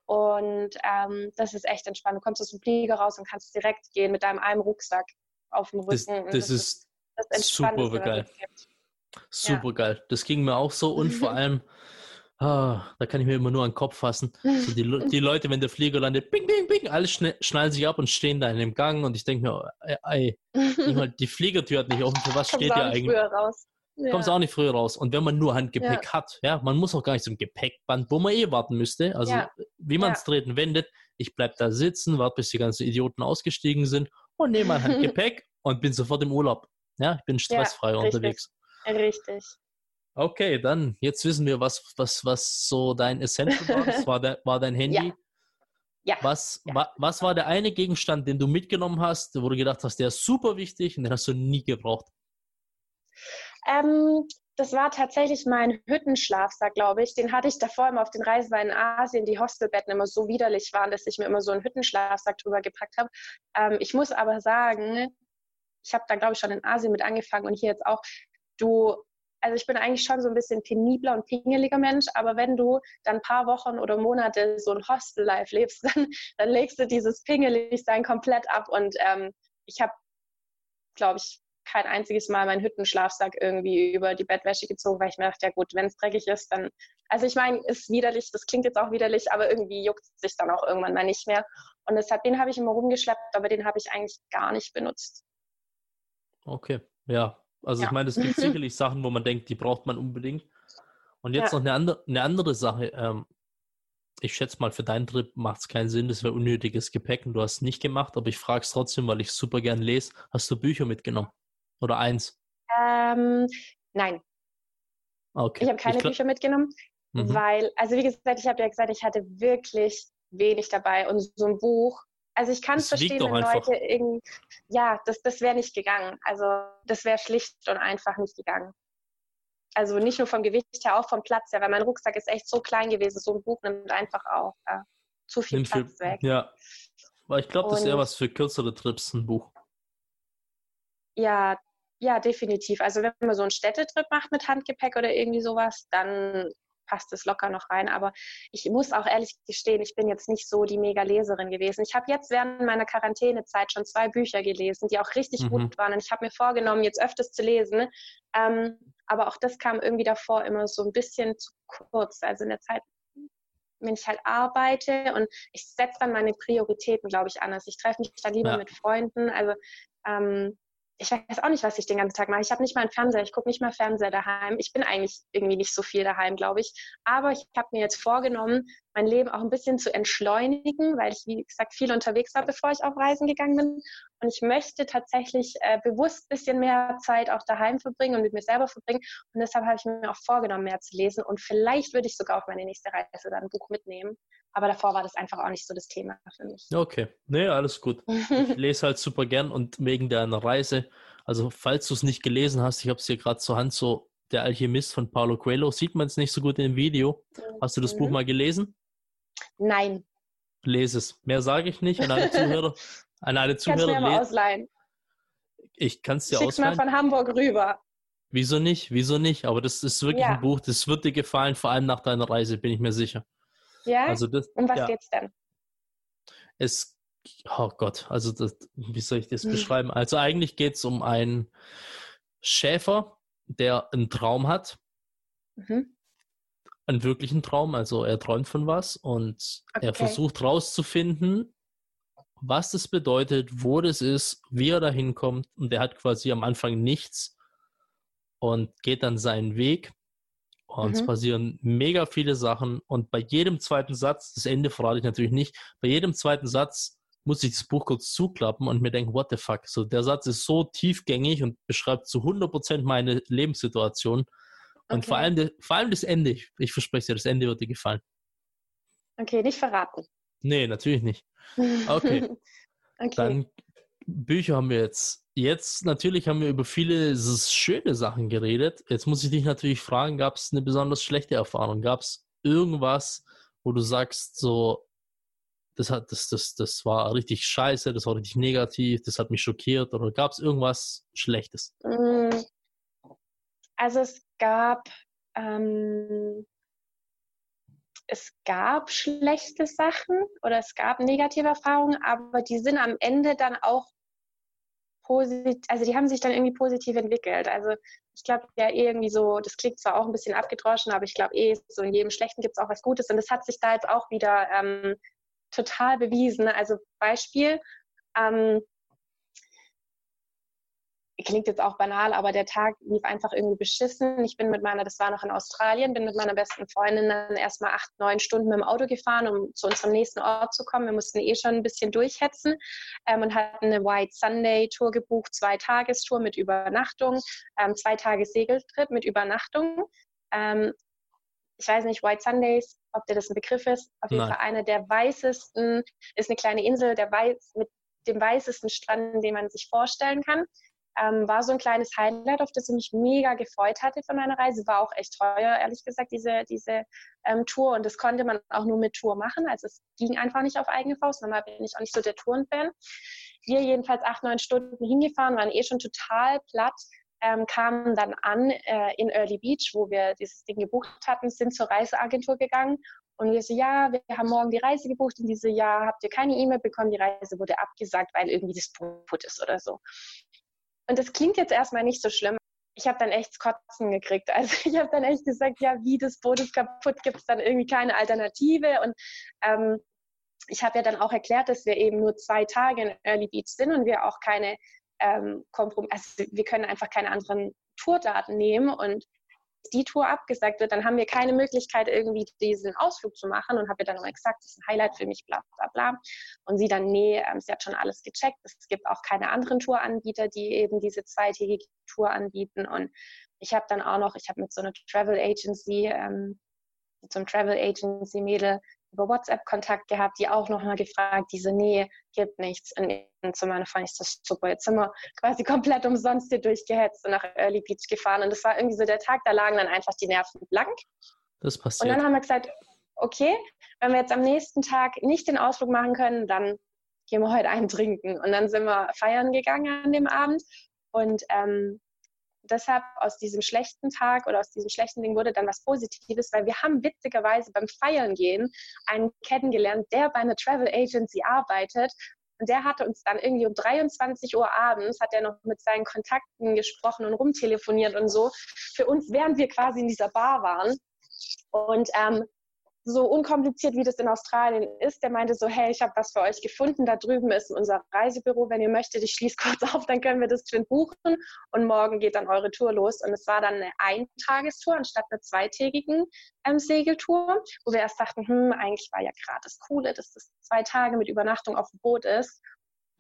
Und ähm, das ist echt entspannt. Du kommst aus dem Flieger raus und kannst direkt gehen mit deinem einen Rucksack auf dem Das, Rücken. Und das ist das super geil. super geil. Das ging mir auch so und vor allem, ah, da kann ich mir immer nur an den Kopf fassen. So die, die Leute, wenn der Flieger landet, bing, bing, bing, alle schnallen sich ab und stehen da in dem Gang und ich denke mir, ey, ey die Fliegertür hat nicht offen, für was steht ihr eigentlich? Ja. Kommst auch nicht früher raus. Und wenn man nur Handgepäck hat, ja, man muss auch gar nicht zum Gepäckband, wo man eh warten müsste. Also Ja. wie man es dreht und wendet, ich bleib da sitzen, warte, bis die ganzen Idioten ausgestiegen sind und nehme mein Handgepäck und bin sofort im Urlaub. Ja, ich bin stressfrei richtig. unterwegs. Richtig. Okay, dann jetzt wissen wir, was, was, was so dein Essential war. Das war, de, war dein Handy. Ja. Ja. Was, Ja. wa, was war der eine Gegenstand, den du mitgenommen hast, wo du gedacht hast, der ist super wichtig und den hast du nie gebraucht? Ähm, das war tatsächlich mein Hüttenschlafsack, glaube ich. Den hatte ich davor immer auf den Reisen, weil in Asien die Hostelbetten immer so widerlich waren, dass ich mir immer so einen Hüttenschlafsack drüber gepackt habe. Ähm, ich muss aber sagen, ich habe da, glaube ich, schon in Asien mit angefangen und hier jetzt auch. Du, also ich bin eigentlich schon so ein bisschen penibler und pingeliger Mensch, aber wenn du dann ein paar Wochen oder Monate so ein Hostel-Life lebst, dann, dann legst du dieses Pingeligsein komplett ab und ähm, ich habe, glaube ich, kein einziges Mal meinen Hüttenschlafsack irgendwie über die Bettwäsche gezogen, weil ich mir dachte, ja gut, wenn es dreckig ist, dann, also ich meine, ist widerlich, das klingt jetzt auch widerlich, aber irgendwie juckt es sich dann auch irgendwann mal nicht mehr. Und deshalb, den habe ich immer rumgeschleppt, aber den habe ich eigentlich gar nicht benutzt. Okay, ja. Also Ja. ich meine, es gibt sicherlich Sachen, wo man denkt, die braucht man unbedingt. Und jetzt Ja. noch eine andere, eine andere Sache. Ähm, ich schätze mal, für deinen Trip macht es keinen Sinn, das wäre unnötiges Gepäck und du hast es nicht gemacht, aber ich frage es trotzdem, weil ich super gern lese. Hast du Bücher mitgenommen? Oder eins? Ähm, nein, Okay. ich habe keine glaub- Bücher mitgenommen, Mhm. weil, also wie gesagt, ich habe ja gesagt, ich hatte wirklich wenig dabei und so ein Buch. Also ich kann es verstehen, wenn. Leute irgendwie, ja, das, das wäre nicht gegangen. Also das wäre schlicht und einfach nicht gegangen. Also nicht nur vom Gewicht her, auch vom Platz her, weil mein Rucksack ist echt so klein gewesen. So ein Buch nimmt einfach auch äh, zu viel Nimm für- Platz weg. Ja. Aber ich glaube, das ist eher was für kürzere Trips, ein Buch. Ja, ja, definitiv. Also wenn man so einen Städtetrip macht mit Handgepäck oder irgendwie sowas, dann passt es locker noch rein. Aber ich muss auch ehrlich gestehen, ich bin jetzt nicht so die Mega-Leserin gewesen. Ich habe jetzt während meiner Quarantänezeit schon zwei Bücher gelesen, die auch richtig Mhm. gut waren. Und ich habe mir vorgenommen, jetzt öfters zu lesen. Ähm, aber auch das kam irgendwie davor immer so ein bisschen zu kurz. Also in der Zeit, wenn ich halt arbeite und ich setze dann meine Prioritäten, glaube ich, anders. Ich treffe mich dann lieber Ja. mit Freunden. Also ähm, ich weiß auch nicht, was ich den ganzen Tag mache. Ich habe nicht mal einen Fernseher, ich gucke nicht mal Fernseher daheim. Ich bin eigentlich irgendwie nicht so viel daheim, glaube ich. Aber ich habe mir jetzt vorgenommen, mein Leben auch ein bisschen zu entschleunigen, weil ich, wie gesagt, viel unterwegs war, bevor ich auf Reisen gegangen bin. Und ich möchte tatsächlich äh, bewusst ein bisschen mehr Zeit auch daheim verbringen und mit mir selber verbringen. Und deshalb habe ich mir auch vorgenommen, mehr zu lesen. Und vielleicht würde ich sogar auf meine nächste Reise dann ein Buch mitnehmen. Aber davor war das einfach auch nicht so das Thema für mich. Okay. Nee, alles gut. Ich lese halt super gern und wegen deiner Reise, also falls du es nicht gelesen hast, ich habe es hier gerade zur Hand, so Der Alchemist von Paulo Coelho, sieht man es nicht so gut im Video. Hast du das Buch Mhm. mal gelesen? Nein, Lese es. Mehr sage ich nicht an alle Zuhörer. An alle kannst du mir Zuhörer, mal le- ausleihen. ich kann es dir Schick's mal ausleihen. von Hamburg rüber. Wieso nicht? Wieso nicht? Aber das ist wirklich Ja. ein Buch, das wird dir gefallen, vor allem nach deiner Reise, bin ich mir sicher. Ja? Also das, um was ja, geht's denn? es, oh Gott, also das, wie soll ich das Hm. beschreiben? Also eigentlich geht es um einen Schäfer, der einen Traum hat, Mhm. einen wirklichen Traum, also er träumt von was und er Okay. versucht rauszufinden, was das bedeutet, wo das ist, wie er da hinkommt und er hat quasi am Anfang nichts und geht dann seinen Weg und es Mhm. passieren mega viele Sachen und bei jedem zweiten Satz, das Ende verrate ich natürlich nicht, bei jedem zweiten Satz muss ich das Buch kurz zuklappen und mir denken, what the fuck, so der Satz ist so tiefgängig und beschreibt zu 100% meine Lebenssituation Und vor, allem, vor allem das Ende. Ich, ich verspreche dir, das Ende wird dir gefallen. Okay, nicht verraten. Nee, natürlich nicht. Okay. okay. Dann Bücher haben wir jetzt. Jetzt natürlich haben wir über viele schöne Sachen geredet. Jetzt muss ich dich natürlich fragen, gab es eine besonders schlechte Erfahrung? Gab es irgendwas, wo du sagst, so, das, hat, das, das, das war richtig scheiße, das war richtig negativ, das hat mich schockiert oder gab es irgendwas Schlechtes? Mm. Also es gab ähm, es gab schlechte Sachen oder es gab negative Erfahrungen, aber die sind am Ende dann auch positiv, also die haben sich dann irgendwie positiv entwickelt. Also ich glaube ja eh irgendwie so, das klingt zwar auch ein bisschen abgedroschen, aber ich glaube eh, so in jedem Schlechten gibt es auch was Gutes und das hat sich da jetzt auch wieder ähm, total bewiesen. Also Beispiel, ähm, klingt jetzt auch banal, aber der Tag lief einfach irgendwie beschissen. Ich bin mit meiner, das war noch in Australien, bin mit meiner besten Freundin dann erstmal acht, neun Stunden mit dem Auto gefahren, um zu unserem nächsten Ort zu kommen. Wir mussten eh schon ein bisschen durchhetzen ähm, und hatten eine White Sunday Tour gebucht, zwei Tagestour mit Übernachtung, ähm, zwei Tage Segeltrip mit Übernachtung. Ähm, ich weiß nicht, White Sundays, ob dir das ein Begriff ist. Auf jeden Nein. Fall eine der weißesten, ist eine kleine Insel, der weiß, mit dem weißesten Strand, den man sich vorstellen kann. Ähm, war so ein kleines Highlight, auf das ich mich mega gefreut hatte von meiner Reise. War auch echt teuer, ehrlich gesagt, diese, diese ähm, Tour. Und das konnte man auch nur mit Tour machen. Also es ging einfach nicht auf eigene Faust. Normal bin ich auch nicht so der Tourenfan. Wir jedenfalls acht, neun Stunden hingefahren, waren eh schon total platt. Ähm, kamen dann an äh, in Early Beach, wo wir dieses Ding gebucht hatten, sind zur Reiseagentur gegangen und wir so, ja, wir haben morgen die Reise gebucht und diese, ja, habt ihr keine E-Mail bekommen, die Reise wurde abgesagt, weil irgendwie das Boot ist oder so. Und das klingt jetzt erstmal nicht so schlimm. Ich habe dann echt Kotzen gekriegt. Also ich habe dann echt gesagt, ja, wie das Boot ist kaputt, gibt es dann irgendwie keine Alternative. Und ähm, ich habe ja dann auch erklärt, dass wir eben nur zwei Tage in Early Beach sind und wir auch keine ähm, Kompromiss, also wir können einfach keine anderen Tourdaten nehmen und die Tour abgesagt wird, dann haben wir keine Möglichkeit, irgendwie diesen Ausflug zu machen und habe ihr dann immer gesagt, das ist ein Highlight für mich, bla bla bla. Und sie dann, nee, ähm, sie hat schon alles gecheckt. Es gibt auch keine anderen Touranbieter, die eben diese zweitägige Tour anbieten. Und ich habe dann auch noch, ich habe mit so einer Travel Agency, ähm, mit Travel Agency Mädel über WhatsApp Kontakt gehabt, die auch nochmal gefragt, diese nee, gibt nichts. Und zu meiner fand ich das super. Jetzt sind wir quasi komplett umsonst hier durchgehetzt und nach Early Beach gefahren. Und das war irgendwie so der Tag, da lagen dann einfach die Nerven blank. Das passiert. Und dann haben wir gesagt, okay, wenn wir jetzt am nächsten Tag nicht den Ausflug machen können, dann gehen wir heute einen trinken. Und dann sind wir feiern gegangen an dem Abend. Und ähm, deshalb aus diesem schlechten Tag oder aus diesem schlechten Ding wurde dann was Positives, weil wir haben witzigerweise beim Feiern gehen einen kennengelernt, der bei einer Travel Agency arbeitet. Und der hatte uns dann irgendwie um 23 Uhr abends, hat er noch mit seinen Kontakten gesprochen und rumtelefoniert und so, für uns, während wir quasi in dieser Bar waren. Und ähm, so unkompliziert, wie das in Australien ist. Der meinte so, hey, ich habe was für euch gefunden. Da drüben ist unser Reisebüro. Wenn ihr möchtet, ich schließe kurz auf, dann können wir das Twin buchen. Und morgen geht dann eure Tour los. Und es war dann eine Eintagestour anstatt einer zweitägigen ähm, Segeltour, wo wir erst dachten, hm, eigentlich war ja gerade das Coole, dass das zwei Tage mit Übernachtung auf dem Boot ist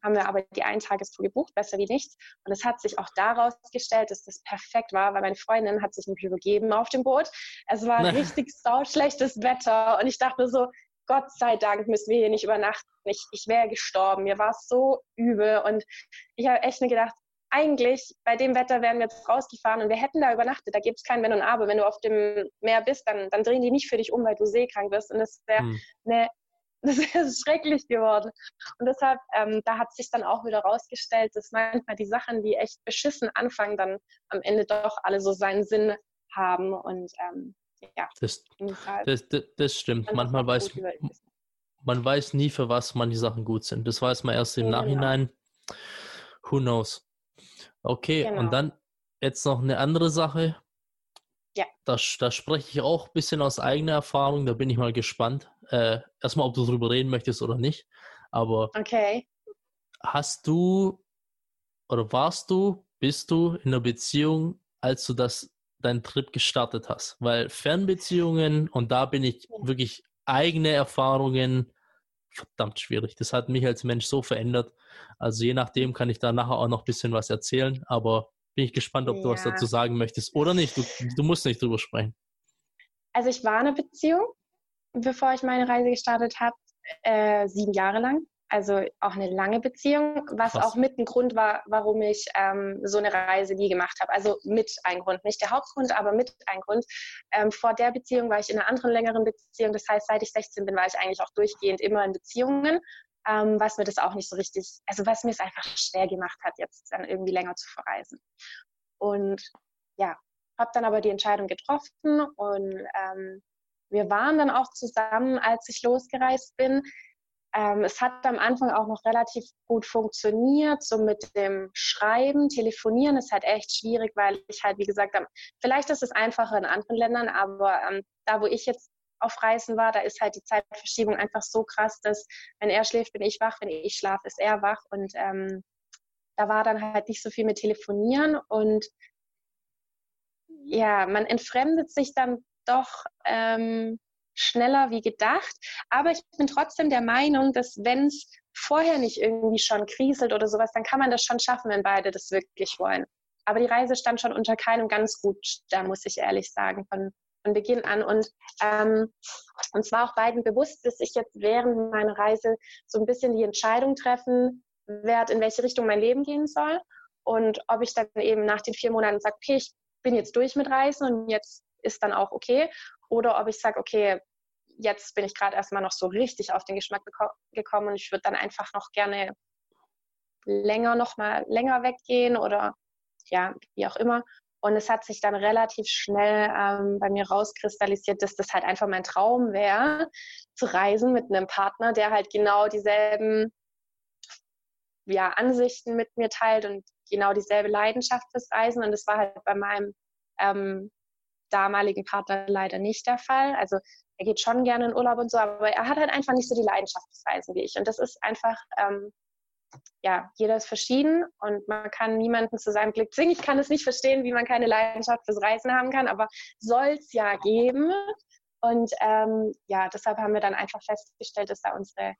haben wir aber die Eintagestour gebucht, besser wie nichts. Und es hat sich auch daraus gestellt, dass das perfekt war, weil meine Freundin hat sich nicht übergeben auf dem Boot. Es war Nein. richtig schlechtes Wetter und ich dachte so, Gott sei Dank müssen wir hier nicht übernachten. Ich, ich wäre gestorben. Mir war es so übel und ich habe echt mir gedacht, eigentlich bei dem Wetter wären wir jetzt rausgefahren und wir hätten da übernachtet. Da gibt es kein Wenn und Aber. Wenn du auf dem Meer bist, dann, dann drehen die nicht für dich um, weil du seekrank bist. Und das wäre hm. das ist schrecklich geworden. Und deshalb, ähm, da hat sich dann auch wieder rausgestellt, dass manchmal die Sachen, die echt beschissen anfangen, dann am Ende doch alle so seinen Sinn haben. Und ähm, ja, das, das, das, das stimmt. Manchmal weiß man weiß nie, für was manche Sachen gut sind. Das weiß man erst im genau. Nachhinein. Who knows? Okay, genau. und dann jetzt noch eine andere Sache. Ja. Da, da spreche ich auch ein bisschen aus eigener Erfahrung. Da bin ich mal gespannt. Äh, erstmal, ob du darüber reden möchtest oder nicht. Aber okay. hast du oder warst du, bist du in einer Beziehung, als du das deinen Trip gestartet hast? Weil Fernbeziehungen, und da bin ich wirklich eigene Erfahrungen, verdammt schwierig. Das hat mich als Mensch so verändert. Also je nachdem kann ich da nachher auch noch ein bisschen was erzählen, aber bin ich gespannt, ob ja. du was dazu sagen möchtest oder nicht. Du, du musst nicht drüber sprechen. Also ich war eine Beziehung, bevor ich meine Reise gestartet habe, äh, sieben Jahre lang also auch eine lange Beziehung, was Krass. auch mit ein Grund war, warum ich ähm, so eine Reise nie gemacht habe. Also mit ein Grund, nicht der Hauptgrund, aber mit ein Grund. Ähm, vor der Beziehung war ich in einer anderen längeren Beziehung. Das heißt, seit ich 16 bin, war ich eigentlich auch durchgehend immer in Beziehungen, ähm, was mir das auch nicht so richtig, also was mir es einfach schwer gemacht hat, jetzt dann irgendwie länger zu verreisen. Und ja, habe dann aber die Entscheidung getroffen und ähm, wir waren dann auch zusammen, als ich losgereist bin. Ähm, es hat am Anfang auch noch relativ gut funktioniert, so mit dem Schreiben, Telefonieren ist halt echt schwierig, weil ich halt, wie gesagt, vielleicht ist es einfacher in anderen Ländern, aber ähm, da, wo ich jetzt auf Reisen war, da ist halt die Zeitverschiebung einfach so krass, dass wenn er schläft, bin ich wach, wenn ich schlafe, ist er wach und ähm, da war dann halt nicht so viel mit Telefonieren und ja, man entfremdet sich dann doch ähm, schneller wie gedacht. Aber ich bin trotzdem der Meinung, dass wenn es vorher nicht irgendwie schon kriselt oder sowas, dann kann man das schon schaffen, wenn beide das wirklich wollen. Aber die Reise stand schon unter keinem ganz gut, da muss ich ehrlich sagen, von, von Beginn an. Und ähm, uns war auch beiden bewusst, dass ich jetzt während meiner Reise so ein bisschen die Entscheidung treffen werde, in welche Richtung mein Leben gehen soll. Und ob ich dann eben nach den vier Monaten sage, okay, ich bin jetzt durch mit Reisen und jetzt ist dann auch okay. Oder ob ich sage, okay, jetzt bin ich gerade erstmal noch so richtig auf den Geschmack gekommen und ich würde dann einfach noch gerne länger noch mal länger weggehen oder ja, wie auch immer. Und es hat sich dann relativ schnell ähm, bei mir rauskristallisiert, dass das halt einfach mein Traum wäre, zu reisen mit einem Partner, der halt genau dieselben ja, Ansichten mit mir teilt und genau dieselbe Leidenschaft fürs Reisen. Und das war halt bei meinem ähm, damaligen Partner leider nicht der Fall. Also er geht schon gerne in Urlaub und so, aber er hat halt einfach nicht so die Leidenschaft fürs Reisen wie ich. Und das ist einfach, ähm, ja, jeder ist verschieden und man kann niemanden zu seinem Glück zwingen. Ich kann es nicht verstehen, wie man keine Leidenschaft fürs Reisen haben kann, aber soll es ja geben. Und ähm, ja, deshalb haben wir dann einfach festgestellt, dass da unsere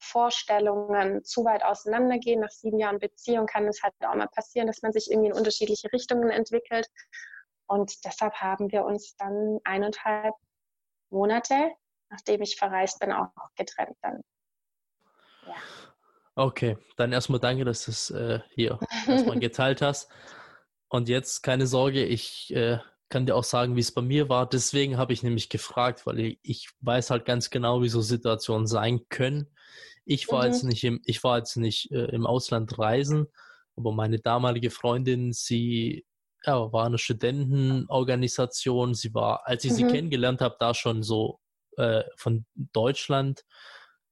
Vorstellungen zu weit auseinandergehen. Nach sieben Jahren Beziehung kann es halt auch mal passieren, dass man sich irgendwie in unterschiedliche Richtungen entwickelt. Und deshalb haben wir uns dann eineinhalb Monate, nachdem ich verreist bin, auch getrennt dann. Ja. Okay, dann erstmal danke, dass du es äh, hier erstmal geteilt hast. Und jetzt keine Sorge, ich äh, kann dir auch sagen, wie es bei mir war. Deswegen habe ich nämlich gefragt, weil ich, ich, weiß halt ganz genau, wie so Situationen sein können. Ich war mhm. jetzt nicht im, ich war jetzt nicht äh, im Ausland reisen, aber meine damalige Freundin, sie ja, war eine Studentenorganisation. Sie war, als ich mhm. sie kennengelernt habe, da schon so äh, von Deutschland,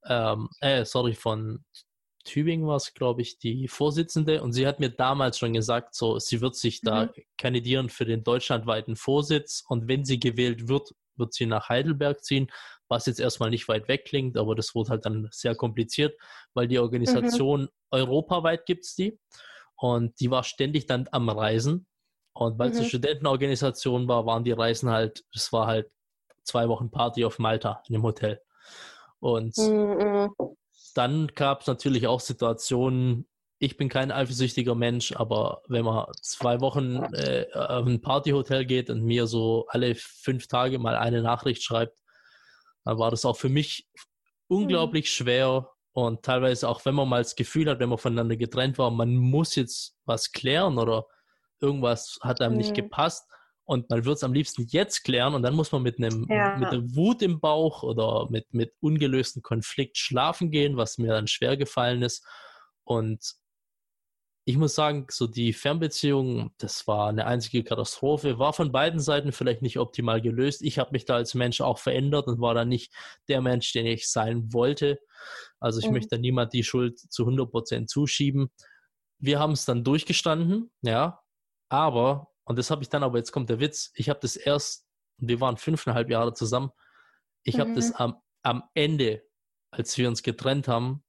ähm, äh, sorry, von Tübingen war es, glaube ich, die Vorsitzende. Und sie hat mir damals schon gesagt, so, sie wird sich mhm. da kandidieren für den deutschlandweiten Vorsitz. Und wenn sie gewählt wird, wird sie nach Heidelberg ziehen, was jetzt erstmal nicht weit weg klingt, aber das wurde halt dann sehr kompliziert, weil die mhm. Organisation mhm. europaweit gibt es die. Und die war ständig dann am Reisen. Und weil es eine mhm. Studentenorganisation war, waren die Reisen halt, es war halt zwei Wochen Party auf Malta in dem Hotel. Und mhm. dann gab es natürlich auch Situationen, ich bin kein eifersüchtiger Mensch, aber wenn man zwei Wochen äh, auf ein Partyhotel geht und mir so alle fünf Tage mal eine Nachricht schreibt, dann war das auch für mich unglaublich mhm. schwer und teilweise auch, wenn man mal das Gefühl hat, wenn man voneinander getrennt war, man muss jetzt was klären oder irgendwas hat einem mhm. nicht gepasst und man wird es am liebsten jetzt klären und dann muss man mit einem ja. mit einer Wut im Bauch oder mit mit ungelösten Konflikt schlafen gehen, was mir dann schwer gefallen ist und ich muss sagen, so die Fernbeziehung, das war eine einzige Katastrophe, war von beiden Seiten vielleicht nicht optimal gelöst. Ich habe mich da als Mensch auch verändert und war dann nicht der Mensch, den ich sein wollte. Also ich mhm. möchte niemand die Schuld zu 100 Prozent zuschieben. Wir haben es dann durchgestanden, ja, aber, und das habe ich dann, aber jetzt kommt der Witz, ich habe das erst, wir waren fünfeinhalb Jahre zusammen, ich mhm. habe das am, am Ende, als wir uns getrennt haben,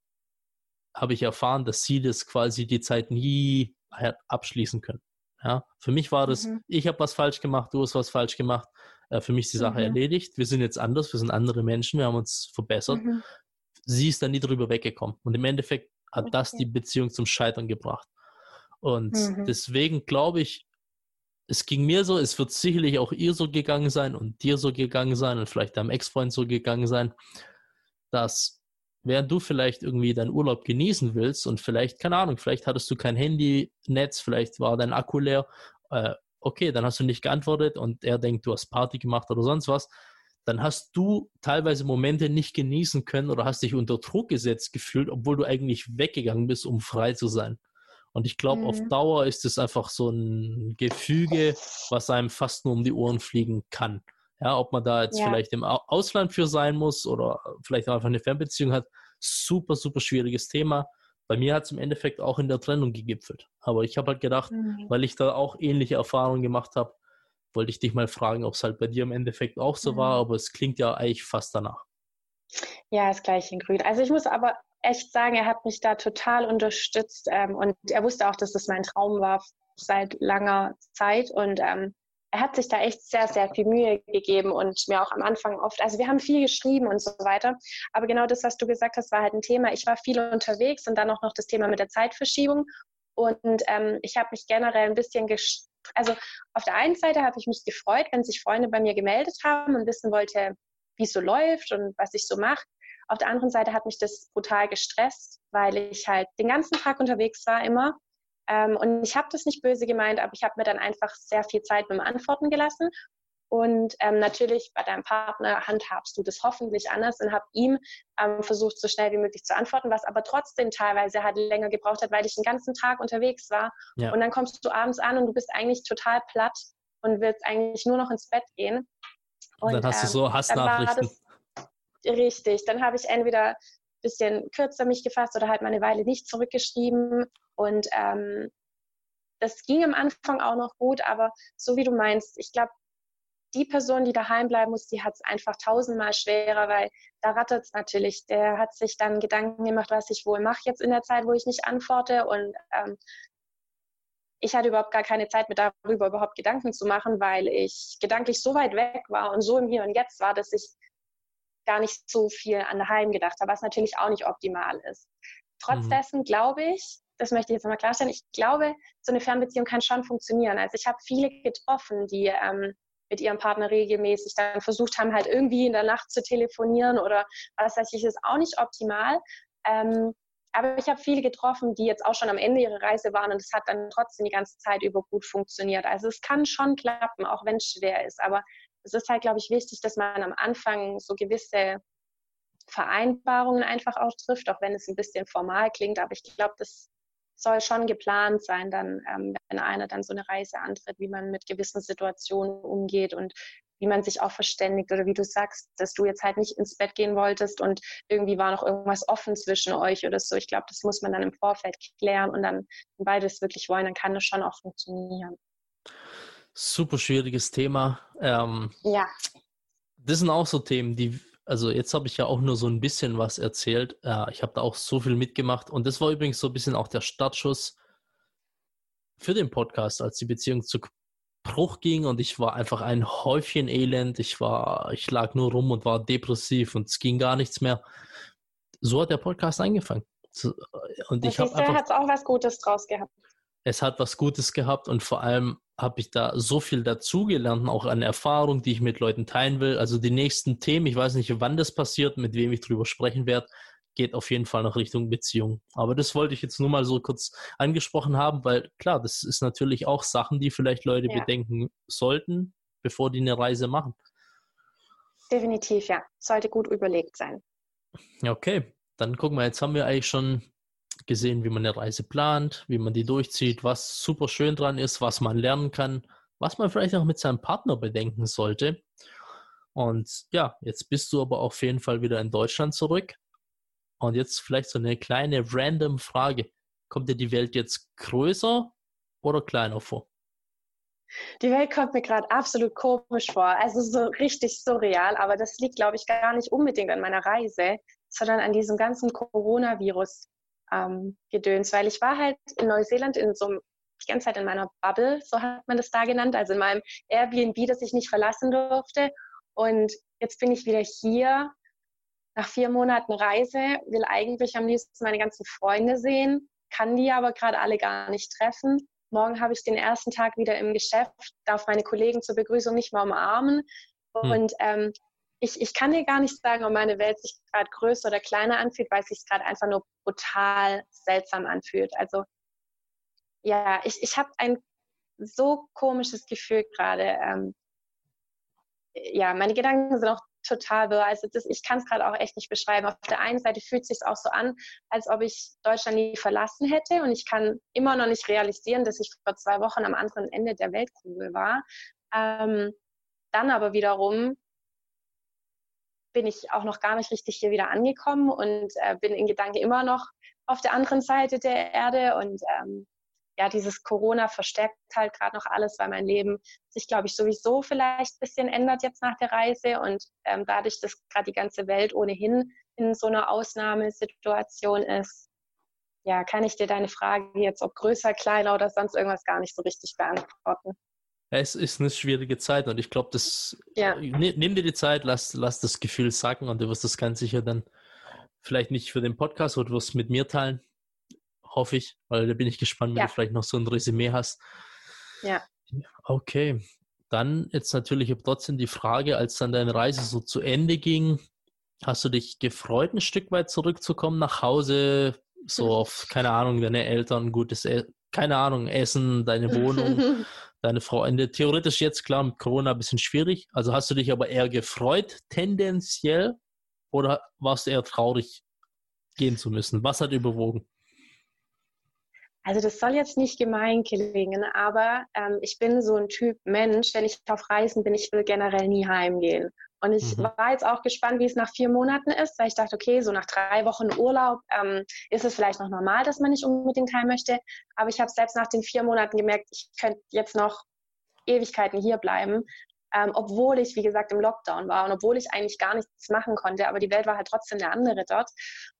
habe ich erfahren, dass sie das quasi die Zeit nie hat abschließen können. Ja, für mich war das, mhm. ich habe was falsch gemacht, du hast was falsch gemacht. Äh, für mich ist die Sache mhm. erledigt. Wir sind jetzt anders, wir sind andere Menschen, wir haben uns verbessert. Mhm. Sie ist dann nie drüber weggekommen. Und im Endeffekt hat okay. das die Beziehung zum Scheitern gebracht. Und mhm. deswegen glaube ich, es ging mir so, es wird sicherlich auch ihr so gegangen sein und dir so gegangen sein und vielleicht deinem Ex-Freund so gegangen sein, dass während du vielleicht irgendwie deinen Urlaub genießen willst und vielleicht, keine Ahnung, vielleicht hattest du kein Handynetz, vielleicht war dein Akku leer, äh, okay, dann hast du nicht geantwortet und er denkt, du hast Party gemacht oder sonst was, dann hast du teilweise Momente nicht genießen können oder hast dich unter Druck gesetzt gefühlt, obwohl du eigentlich weggegangen bist, um frei zu sein. Und ich glaube, mhm. auf Dauer ist es einfach so ein Gefüge, was einem fast nur um die Ohren fliegen kann. Ja, ob man da jetzt ja. vielleicht im Ausland für sein muss oder vielleicht einfach eine Fernbeziehung hat, super, super schwieriges Thema. Bei mir hat es im Endeffekt auch in der Trennung gegipfelt. Aber ich habe halt gedacht, mhm. weil ich da auch ähnliche Erfahrungen gemacht habe, wollte ich dich mal fragen, ob es halt bei dir im Endeffekt auch so mhm. war, aber es klingt ja eigentlich fast danach. Ja, das gleiche in Grün. Also ich muss aber echt sagen, er hat mich da total unterstützt ähm, und er wusste auch, dass das mein Traum war seit langer Zeit und ähm, er hat sich da echt sehr, sehr viel Mühe gegeben und mir auch am Anfang oft, also wir haben viel geschrieben und so weiter, aber genau das, was du gesagt hast, war halt ein Thema. Ich war viel unterwegs und dann auch noch das Thema mit der Zeitverschiebung und ähm, ich habe mich generell ein bisschen, also auf der einen Seite habe ich mich gefreut, wenn sich Freunde bei mir gemeldet haben und wissen wollte, wie es so läuft und was ich so mache. Auf der anderen Seite hat mich das brutal gestresst, weil ich halt den ganzen Tag unterwegs war immer. Ähm, und ich habe das nicht böse gemeint, aber ich habe mir dann einfach sehr viel Zeit mit dem Antworten gelassen. Und ähm, natürlich bei deinem Partner handhabst du das hoffentlich anders und habe ihm ähm, versucht, so schnell wie möglich zu antworten, was aber trotzdem teilweise halt länger gebraucht hat, weil ich den ganzen Tag unterwegs war. Ja. Und dann kommst du abends an und du bist eigentlich total platt und willst eigentlich nur noch ins Bett gehen. Und, dann hast du so ähm, Hassnachrichten. Richtig, dann habe ich entweder ein bisschen kürzer mich gefasst oder halt mal eine Weile nicht zurückgeschrieben. Und ähm, das ging am Anfang auch noch gut, aber so wie du meinst, ich glaube, die Person, die daheim bleiben muss, die hat es einfach tausendmal schwerer, weil da rattert es natürlich. Der hat sich dann Gedanken gemacht, was ich wohl mache jetzt in der Zeit, wo ich nicht antworte. Und ähm, ich hatte überhaupt gar keine Zeit, mir darüber überhaupt Gedanken zu machen, weil ich gedanklich so weit weg war und so im Hier und Jetzt war, dass ich gar nicht so viel an daheim gedacht habe, was natürlich auch nicht optimal ist. Trotz mhm. dessen glaube ich, das möchte ich jetzt nochmal klarstellen, ich glaube, so eine Fernbeziehung kann schon funktionieren. Also ich habe viele getroffen, die ähm, mit ihrem Partner regelmäßig dann versucht haben, halt irgendwie in der Nacht zu telefonieren oder was weiß ich, ist auch nicht optimal. Ähm, aber ich habe viele getroffen, die jetzt auch schon am Ende ihrer Reise waren und es hat dann trotzdem die ganze Zeit über gut funktioniert. Also es kann schon klappen, auch wenn es schwer ist. Aber es ist halt, glaube ich, wichtig, dass man am Anfang so gewisse Vereinbarungen einfach auch trifft, auch wenn es ein bisschen formal klingt. Aber ich glaube, das soll schon geplant sein, dann, ähm, wenn einer dann so eine Reise antritt, wie man mit gewissen Situationen umgeht und wie man sich auch verständigt oder wie du sagst, dass du jetzt halt nicht ins Bett gehen wolltest und irgendwie war noch irgendwas offen zwischen euch oder so. Ich glaube, das muss man dann im Vorfeld klären und dann, wenn beide es wirklich wollen, dann kann das schon auch funktionieren super schwieriges Thema. Ähm, ja. Das sind auch so Themen, die, also jetzt habe ich ja auch nur so ein bisschen was erzählt. Äh, ich habe da auch so viel mitgemacht und das war übrigens so ein bisschen auch der Startschuss für den Podcast, als die Beziehung zu Bruch ging und ich war einfach ein Häufchen Elend. Ich war, ich lag nur rum und war depressiv und es ging gar nichts mehr. So hat der Podcast angefangen. Und ich habe einfach. hat auch was Gutes draus gehabt. Es hat was Gutes gehabt und vor allem habe ich da so viel dazugelernt, auch an Erfahrung, die ich mit Leuten teilen will. Also die nächsten Themen, ich weiß nicht, wann das passiert, mit wem ich drüber sprechen werde, geht auf jeden Fall nach Richtung Beziehung. Aber das wollte ich jetzt nur mal so kurz angesprochen haben, weil klar, das ist natürlich auch Sachen, die vielleicht Leute ja. bedenken sollten, bevor die eine Reise machen. Definitiv, ja. Sollte gut überlegt sein. Okay, dann gucken wir, jetzt haben wir eigentlich schon gesehen, wie man eine Reise plant, wie man die durchzieht, was super schön dran ist, was man lernen kann, was man vielleicht auch mit seinem Partner bedenken sollte. Und ja, jetzt bist du aber auf jeden Fall wieder in Deutschland zurück. Und jetzt vielleicht so eine kleine random Frage. Kommt dir die Welt jetzt größer oder kleiner vor? Die Welt kommt mir gerade absolut komisch vor, also so richtig surreal, aber das liegt, glaube ich, gar nicht unbedingt an meiner Reise, sondern an diesem ganzen Coronavirus ähm, Gedöns, weil ich war halt in Neuseeland in so die ganze Zeit in meiner Bubble, so hat man das da genannt, also in meinem Airbnb, das ich nicht verlassen durfte. Und jetzt bin ich wieder hier nach vier Monaten Reise, will eigentlich am liebsten meine ganzen Freunde sehen, kann die aber gerade alle gar nicht treffen. Morgen habe ich den ersten Tag wieder im Geschäft, darf meine Kollegen zur Begrüßung nicht mal umarmen. Hm. Und ähm, ich, ich kann dir gar nicht sagen, ob meine Welt sich gerade größer oder kleiner anfühlt, weil es sich gerade einfach nur brutal seltsam anfühlt. Also ja, ich, ich habe ein so komisches Gefühl gerade. Ähm, ja, meine Gedanken sind auch total wirr. Also das, ich kann es gerade auch echt nicht beschreiben. Auf der einen Seite fühlt es sich auch so an, als ob ich Deutschland nie verlassen hätte und ich kann immer noch nicht realisieren, dass ich vor zwei Wochen am anderen Ende der Weltkugel war. Ähm, dann aber wiederum bin ich auch noch gar nicht richtig hier wieder angekommen und äh, bin in Gedanken immer noch auf der anderen Seite der Erde und ähm, ja, dieses Corona verstärkt halt gerade noch alles, weil mein Leben sich, glaube ich, sowieso vielleicht ein bisschen ändert jetzt nach der Reise. Und ähm, dadurch, dass gerade die ganze Welt ohnehin in so einer Ausnahmesituation ist, ja, kann ich dir deine Frage jetzt, ob größer, kleiner oder sonst irgendwas, gar nicht so richtig beantworten. Es ist eine schwierige Zeit und ich glaube, das ja. nimm, nimm dir die Zeit, lass, lass das Gefühl sacken und du wirst das ganz sicher dann vielleicht nicht für den Podcast oder du wirst mit mir teilen, hoffe ich, weil da bin ich gespannt, wenn ja. du vielleicht noch so ein Resümee hast. Ja. Okay. Dann jetzt natürlich trotzdem die Frage, als dann deine Reise so zu Ende ging, hast du dich gefreut, ein Stück weit zurückzukommen nach Hause, so auf, keine Ahnung, deine Eltern, gutes, e keine Ahnung, Essen, deine Wohnung, deine Freunde. Theoretisch jetzt, klar, mit Corona ein bisschen schwierig. Also hast du dich aber eher gefreut, tendenziell, oder warst du eher traurig, gehen zu müssen? Was hat überwogen? Also das soll jetzt nicht gemein klingen, aber ähm, ich bin so ein Typ Mensch, wenn ich auf Reisen bin, ich will generell nie heimgehen. Und ich mhm. war jetzt auch gespannt, wie es nach vier Monaten ist, weil ich dachte, okay, so nach drei Wochen Urlaub ähm, ist es vielleicht noch normal, dass man nicht unbedingt heim möchte. Aber ich habe selbst nach den vier Monaten gemerkt, ich könnte jetzt noch Ewigkeiten hier bleiben ähm, obwohl ich, wie gesagt, im Lockdown war und obwohl ich eigentlich gar nichts machen konnte, aber die Welt war halt trotzdem eine andere dort.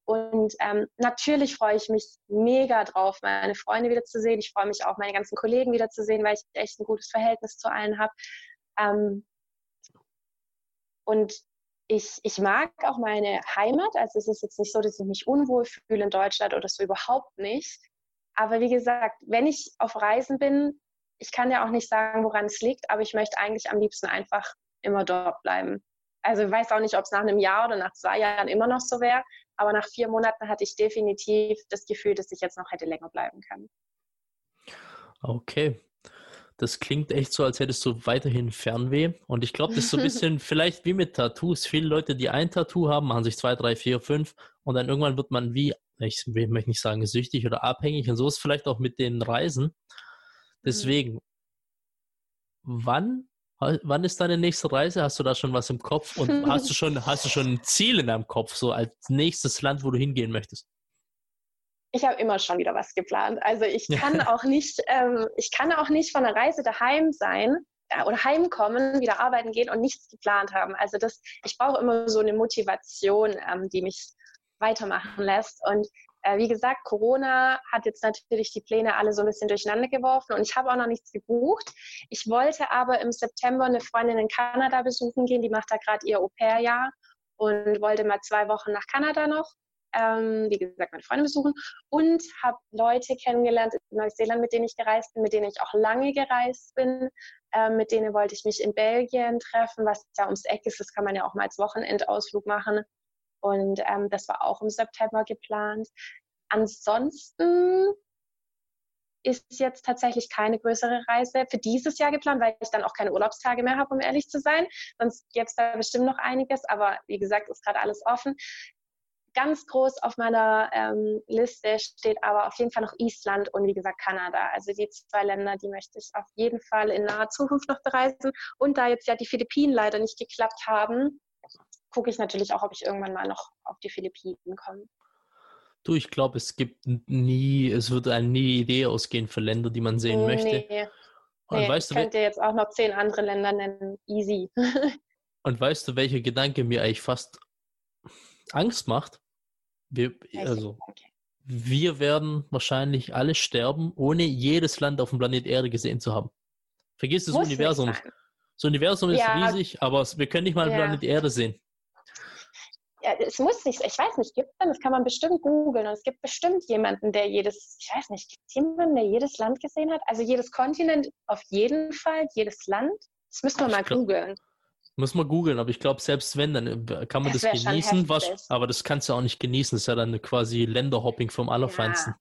Und ähm, natürlich freue ich mich mega drauf, meine Freunde wiederzusehen. Ich freue mich auch, meine ganzen Kollegen wiederzusehen, weil ich echt ein gutes Verhältnis zu allen habe. Ähm, und ich, ich mag auch meine Heimat. Also es ist jetzt nicht so, dass ich mich unwohl fühle in Deutschland oder so überhaupt nicht. Aber wie gesagt, wenn ich auf Reisen bin, ich kann ja auch nicht sagen, woran es liegt, aber ich möchte eigentlich am liebsten einfach immer dort bleiben. Also ich weiß auch nicht, ob es nach einem Jahr oder nach zwei Jahren immer noch so wäre, aber nach vier Monaten hatte ich definitiv das Gefühl, dass ich jetzt noch hätte länger bleiben können. Okay. Das klingt echt so, als hättest du weiterhin Fernweh. Und ich glaube, das ist so ein bisschen vielleicht wie mit Tattoos. Viele Leute, die ein Tattoo haben, machen sich zwei, drei, vier, fünf und dann irgendwann wird man wie, ich möchte nicht sagen süchtig oder abhängig. Und so ist es vielleicht auch mit den Reisen. Mhm. Deswegen, wann, wann ist deine nächste Reise? Hast du da schon was im Kopf? Und hast du schon, hast du schon ein Ziel in deinem Kopf, so als nächstes Land, wo du hingehen möchtest? Ich habe immer schon wieder was geplant. Also ich kann auch nicht, ähm, ich kann auch nicht von der Reise daheim sein äh, oder heimkommen, wieder arbeiten gehen und nichts geplant haben. Also das, ich brauche immer so eine Motivation, ähm, die mich weitermachen lässt. Und äh, wie gesagt, Corona hat jetzt natürlich die Pläne alle so ein bisschen durcheinander geworfen und ich habe auch noch nichts gebucht. Ich wollte aber im September eine Freundin in Kanada besuchen gehen, die macht da gerade ihr Au-pair-Jahr und wollte mal zwei Wochen nach Kanada noch. Ähm, wie gesagt, meine Freunde besuchen und habe Leute kennengelernt in Neuseeland, mit denen ich gereist bin, mit denen ich auch lange gereist bin. Ähm, mit denen wollte ich mich in Belgien treffen, was ja ums Eck ist. Das kann man ja auch mal als Wochenendausflug machen. Und ähm, das war auch im September geplant. Ansonsten ist jetzt tatsächlich keine größere Reise für dieses Jahr geplant, weil ich dann auch keine Urlaubstage mehr habe, um ehrlich zu sein. Sonst gäbe es da bestimmt noch einiges, aber wie gesagt, ist gerade alles offen. Ganz groß auf meiner ähm, Liste steht aber auf jeden Fall noch Island und wie gesagt Kanada. Also die zwei Länder, die möchte ich auf jeden Fall in naher Zukunft noch bereisen. Und da jetzt ja die Philippinen leider nicht geklappt haben, gucke ich natürlich auch, ob ich irgendwann mal noch auf die Philippinen komme. Du, ich glaube, es gibt nie, es wird eine nie Idee ausgehen für Länder, die man sehen nee. möchte. Und nee, weißt ich könnte jetzt auch noch zehn andere Länder nennen. Easy. und weißt du, welcher Gedanke mir eigentlich fast Angst macht? Wir, also, wir werden wahrscheinlich alle sterben, ohne jedes Land auf dem Planet Erde gesehen zu haben. Vergiss das Muss Universum. Das Universum ist ja, riesig, aber wir können nicht mal ja. Planet Erde sehen. ja, es muss nicht, ich weiß nicht, gibt es denn, das kann man bestimmt googeln und es gibt bestimmt jemanden, der jedes, ich weiß nicht, gibt es jemanden, der jedes Land gesehen hat? Also jedes Kontinent auf jeden Fall, jedes Land? Das müssen wir mal googeln. Muss man googeln, aber ich glaube, selbst wenn, dann äh, kann man das, das genießen, was, aber das kannst du auch nicht genießen. Das ist ja dann quasi Länderhopping vom Allerfeinsten.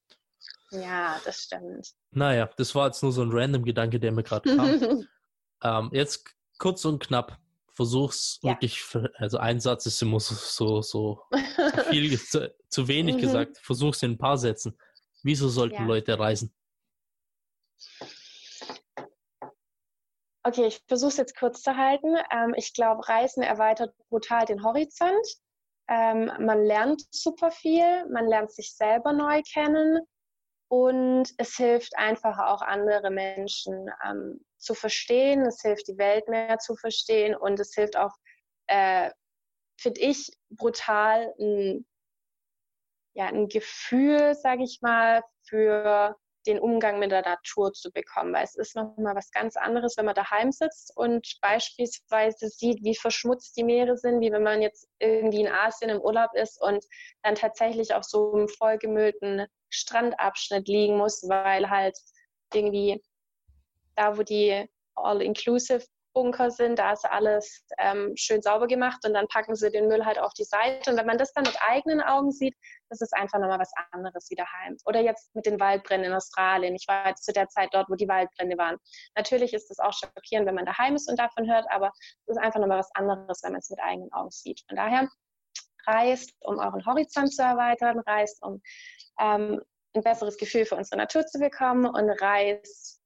Ja. ja, das stimmt. Naja, das war jetzt nur so ein random Gedanke, der mir gerade kam. ähm, jetzt kurz und knapp versuch's ja. wirklich, also ein Satz ist immer so, so, viel, zu, zu, wenig mhm. gesagt. Versuch's in ein paar Sätzen. Wieso sollten ja. Leute reisen? Okay, ich versuche es jetzt kurz zu halten. Ähm, ich glaube, Reisen erweitert brutal den Horizont. Ähm, man lernt super viel, man lernt sich selber neu kennen und es hilft einfach auch andere Menschen ähm, zu verstehen, es hilft die Welt mehr zu verstehen und es hilft auch, äh, finde ich, brutal ein, ja, ein Gefühl, sage ich mal, für den Umgang mit der Natur zu bekommen, weil es ist nochmal was ganz anderes, wenn man daheim sitzt und beispielsweise sieht, wie verschmutzt die Meere sind, wie wenn man jetzt irgendwie in Asien im Urlaub ist und dann tatsächlich auf so einem vollgemüllten Strandabschnitt liegen muss, weil halt irgendwie da, wo die All-Inclusive Bunker sind, da ist alles ähm, schön sauber gemacht und dann packen sie den Müll halt auf die Seite. Und wenn man das dann mit eigenen Augen sieht, das ist einfach nochmal was anderes wie daheim. Oder jetzt mit den Waldbränden in Australien. Ich war jetzt zu der Zeit dort, wo die Waldbrände waren. Natürlich ist das auch schockierend, wenn man daheim ist und davon hört, aber es ist einfach nochmal was anderes, wenn man es mit eigenen Augen sieht. Von daher reist, um euren Horizont zu erweitern, reist, um ähm, ein besseres Gefühl für unsere Natur zu bekommen und reist,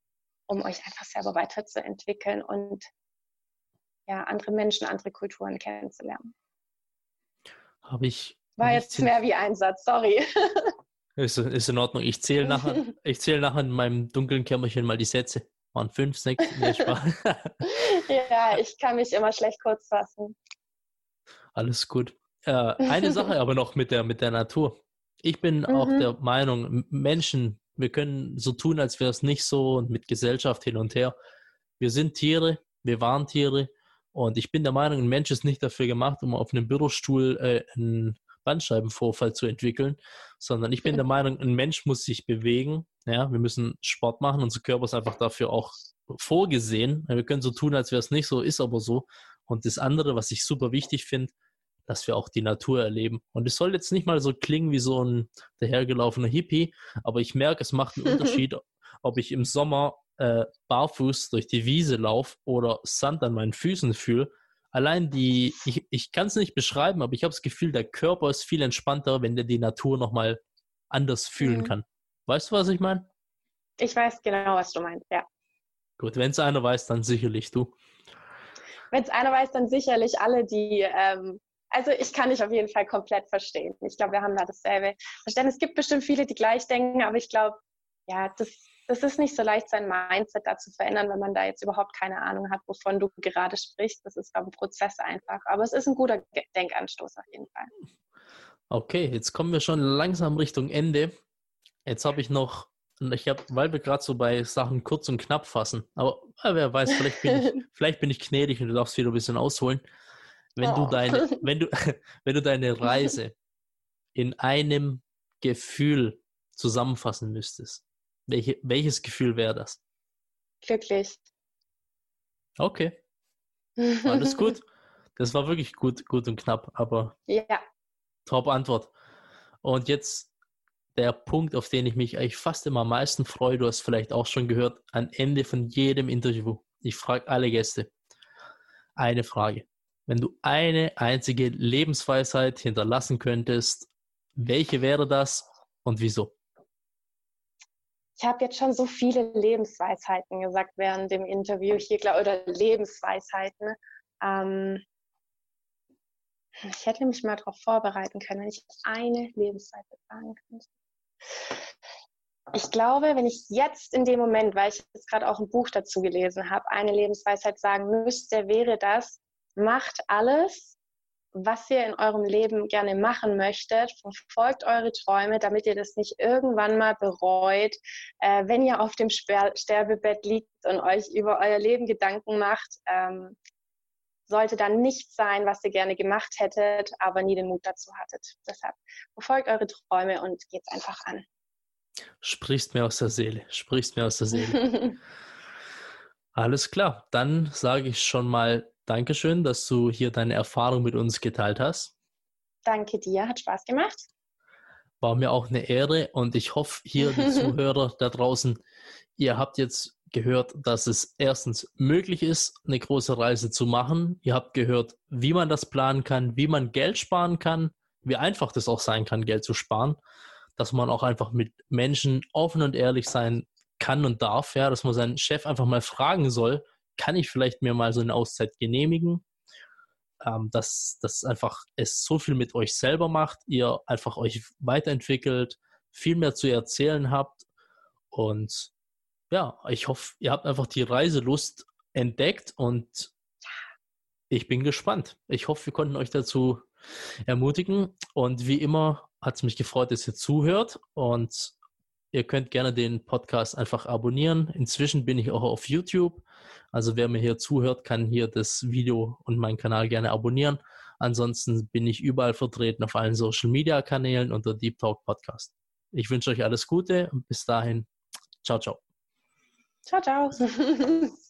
um euch einfach selber weiterzuentwickeln und ja, andere Menschen, andere Kulturen kennenzulernen. Habe ich. War jetzt mehr wie ein Satz, sorry. Ist, ist in Ordnung. Ich zähle nachher, ich zähle nachher in meinem dunklen Kämmerchen mal die Sätze. Waren fünf, sechs, nee, Ja, ich kann mich immer schlecht kurz fassen. Alles gut. Äh, eine Sache aber noch mit der, mit der Natur. Ich bin mhm. auch der Meinung, Menschen, wir können so tun, als wäre es nicht so und mit Gesellschaft hin und her. Wir sind Tiere, wir waren Tiere und ich bin der Meinung, ein Mensch ist nicht dafür gemacht, um auf einem Bürostuhl äh, einen Bandscheibenvorfall zu entwickeln, sondern ich bin der Meinung, ein Mensch muss sich bewegen. Ja, wir müssen Sport machen. Unser Körper ist einfach dafür auch vorgesehen. Wir können so tun, als wäre es nicht so, ist aber so. Und das andere, was ich super wichtig finde, dass wir auch die Natur erleben. Und es soll jetzt nicht mal so klingen wie so ein dahergelaufener Hippie, aber ich merke, es macht einen Unterschied, ob ich im Sommer äh, barfuß durch die Wiese laufe oder Sand an meinen Füßen fühle. Allein die, ich, ich kann es nicht beschreiben, aber ich habe das Gefühl, der Körper ist viel entspannter, wenn der die Natur nochmal anders fühlen mhm. kann. Weißt du, was ich meine? Ich weiß genau, was du meinst, ja. Gut, wenn es einer weiß, dann sicherlich du. Wenn es einer weiß, dann sicherlich alle, die ähm, also ich kann dich auf jeden Fall komplett verstehen. Ich glaube, wir haben da dasselbe Verständnis. Es gibt bestimmt viele, die gleich denken, aber ich glaube, ja, das, das ist nicht so leicht, sein Mindset da zu verändern, wenn man da jetzt überhaupt keine Ahnung hat, wovon du gerade sprichst. Das ist, ein Prozess einfach. Aber es ist ein guter Denkanstoß auf jeden Fall. Okay, jetzt kommen wir schon langsam Richtung Ende. Jetzt habe ich noch, ich habe, weil wir gerade so bei Sachen kurz und knapp fassen, aber wer weiß, vielleicht bin ich, vielleicht bin ich gnädig und du darfst wieder ein bisschen ausholen. Wenn, oh. du deine, wenn, du, wenn du deine Reise in einem Gefühl zusammenfassen müsstest, welche, welches Gefühl wäre das? Glücklich. Okay. Alles gut. Das war wirklich gut, gut und knapp, aber ja. top Antwort. Und jetzt der Punkt, auf den ich mich eigentlich fast immer am meisten freue, du hast vielleicht auch schon gehört, am Ende von jedem Interview. Ich frage alle Gäste eine Frage. Wenn du eine einzige Lebensweisheit hinterlassen könntest, welche wäre das und wieso? Ich habe jetzt schon so viele Lebensweisheiten gesagt während dem Interview hier, oder Lebensweisheiten. Ähm, ich hätte mich mal darauf vorbereiten können, wenn ich eine Lebensweisheit sagen könnte. Ich glaube, wenn ich jetzt in dem Moment, weil ich jetzt gerade auch ein Buch dazu gelesen habe, eine Lebensweisheit sagen müsste, wäre das, macht alles, was ihr in eurem Leben gerne machen möchtet, verfolgt eure Träume, damit ihr das nicht irgendwann mal bereut, äh, wenn ihr auf dem Sterbebett liegt und euch über euer Leben Gedanken macht. Ähm, sollte dann nicht sein, was ihr gerne gemacht hättet, aber nie den Mut dazu hattet. Deshalb verfolgt eure Träume und geht's einfach an. Sprichst mir aus der Seele, sprichst mir aus der Seele. Alles klar, dann sage ich schon mal Dankeschön, dass du hier deine Erfahrung mit uns geteilt hast. Danke dir, hat Spaß gemacht. War mir auch eine Ehre und ich hoffe, hier die Zuhörer da draußen, ihr habt jetzt gehört, dass es erstens möglich ist, eine große Reise zu machen. Ihr habt gehört, wie man das planen kann, wie man Geld sparen kann, wie einfach das auch sein kann, Geld zu sparen. Dass man auch einfach mit Menschen offen und ehrlich sein kann und darf, ja, dass man seinen Chef einfach mal fragen soll, kann ich vielleicht mir mal so eine Auszeit genehmigen? Ähm, dass das einfach es so viel mit euch selber macht, ihr einfach euch weiterentwickelt, viel mehr zu erzählen habt und ja, ich hoffe, ihr habt einfach die Reiselust entdeckt und ich bin gespannt. Ich hoffe, wir konnten euch dazu ermutigen und wie immer hat es mich gefreut, dass ihr zuhört und ihr könnt gerne den Podcast einfach abonnieren. Inzwischen bin ich auch auf YouTube. Also wer mir hier zuhört, kann hier das Video und meinen Kanal gerne abonnieren. Ansonsten bin ich überall vertreten auf allen Social Media Kanälen unter Deep Talk Podcast. Ich wünsche euch alles Gute und bis dahin. Ciao, ciao. Ciao, ciao.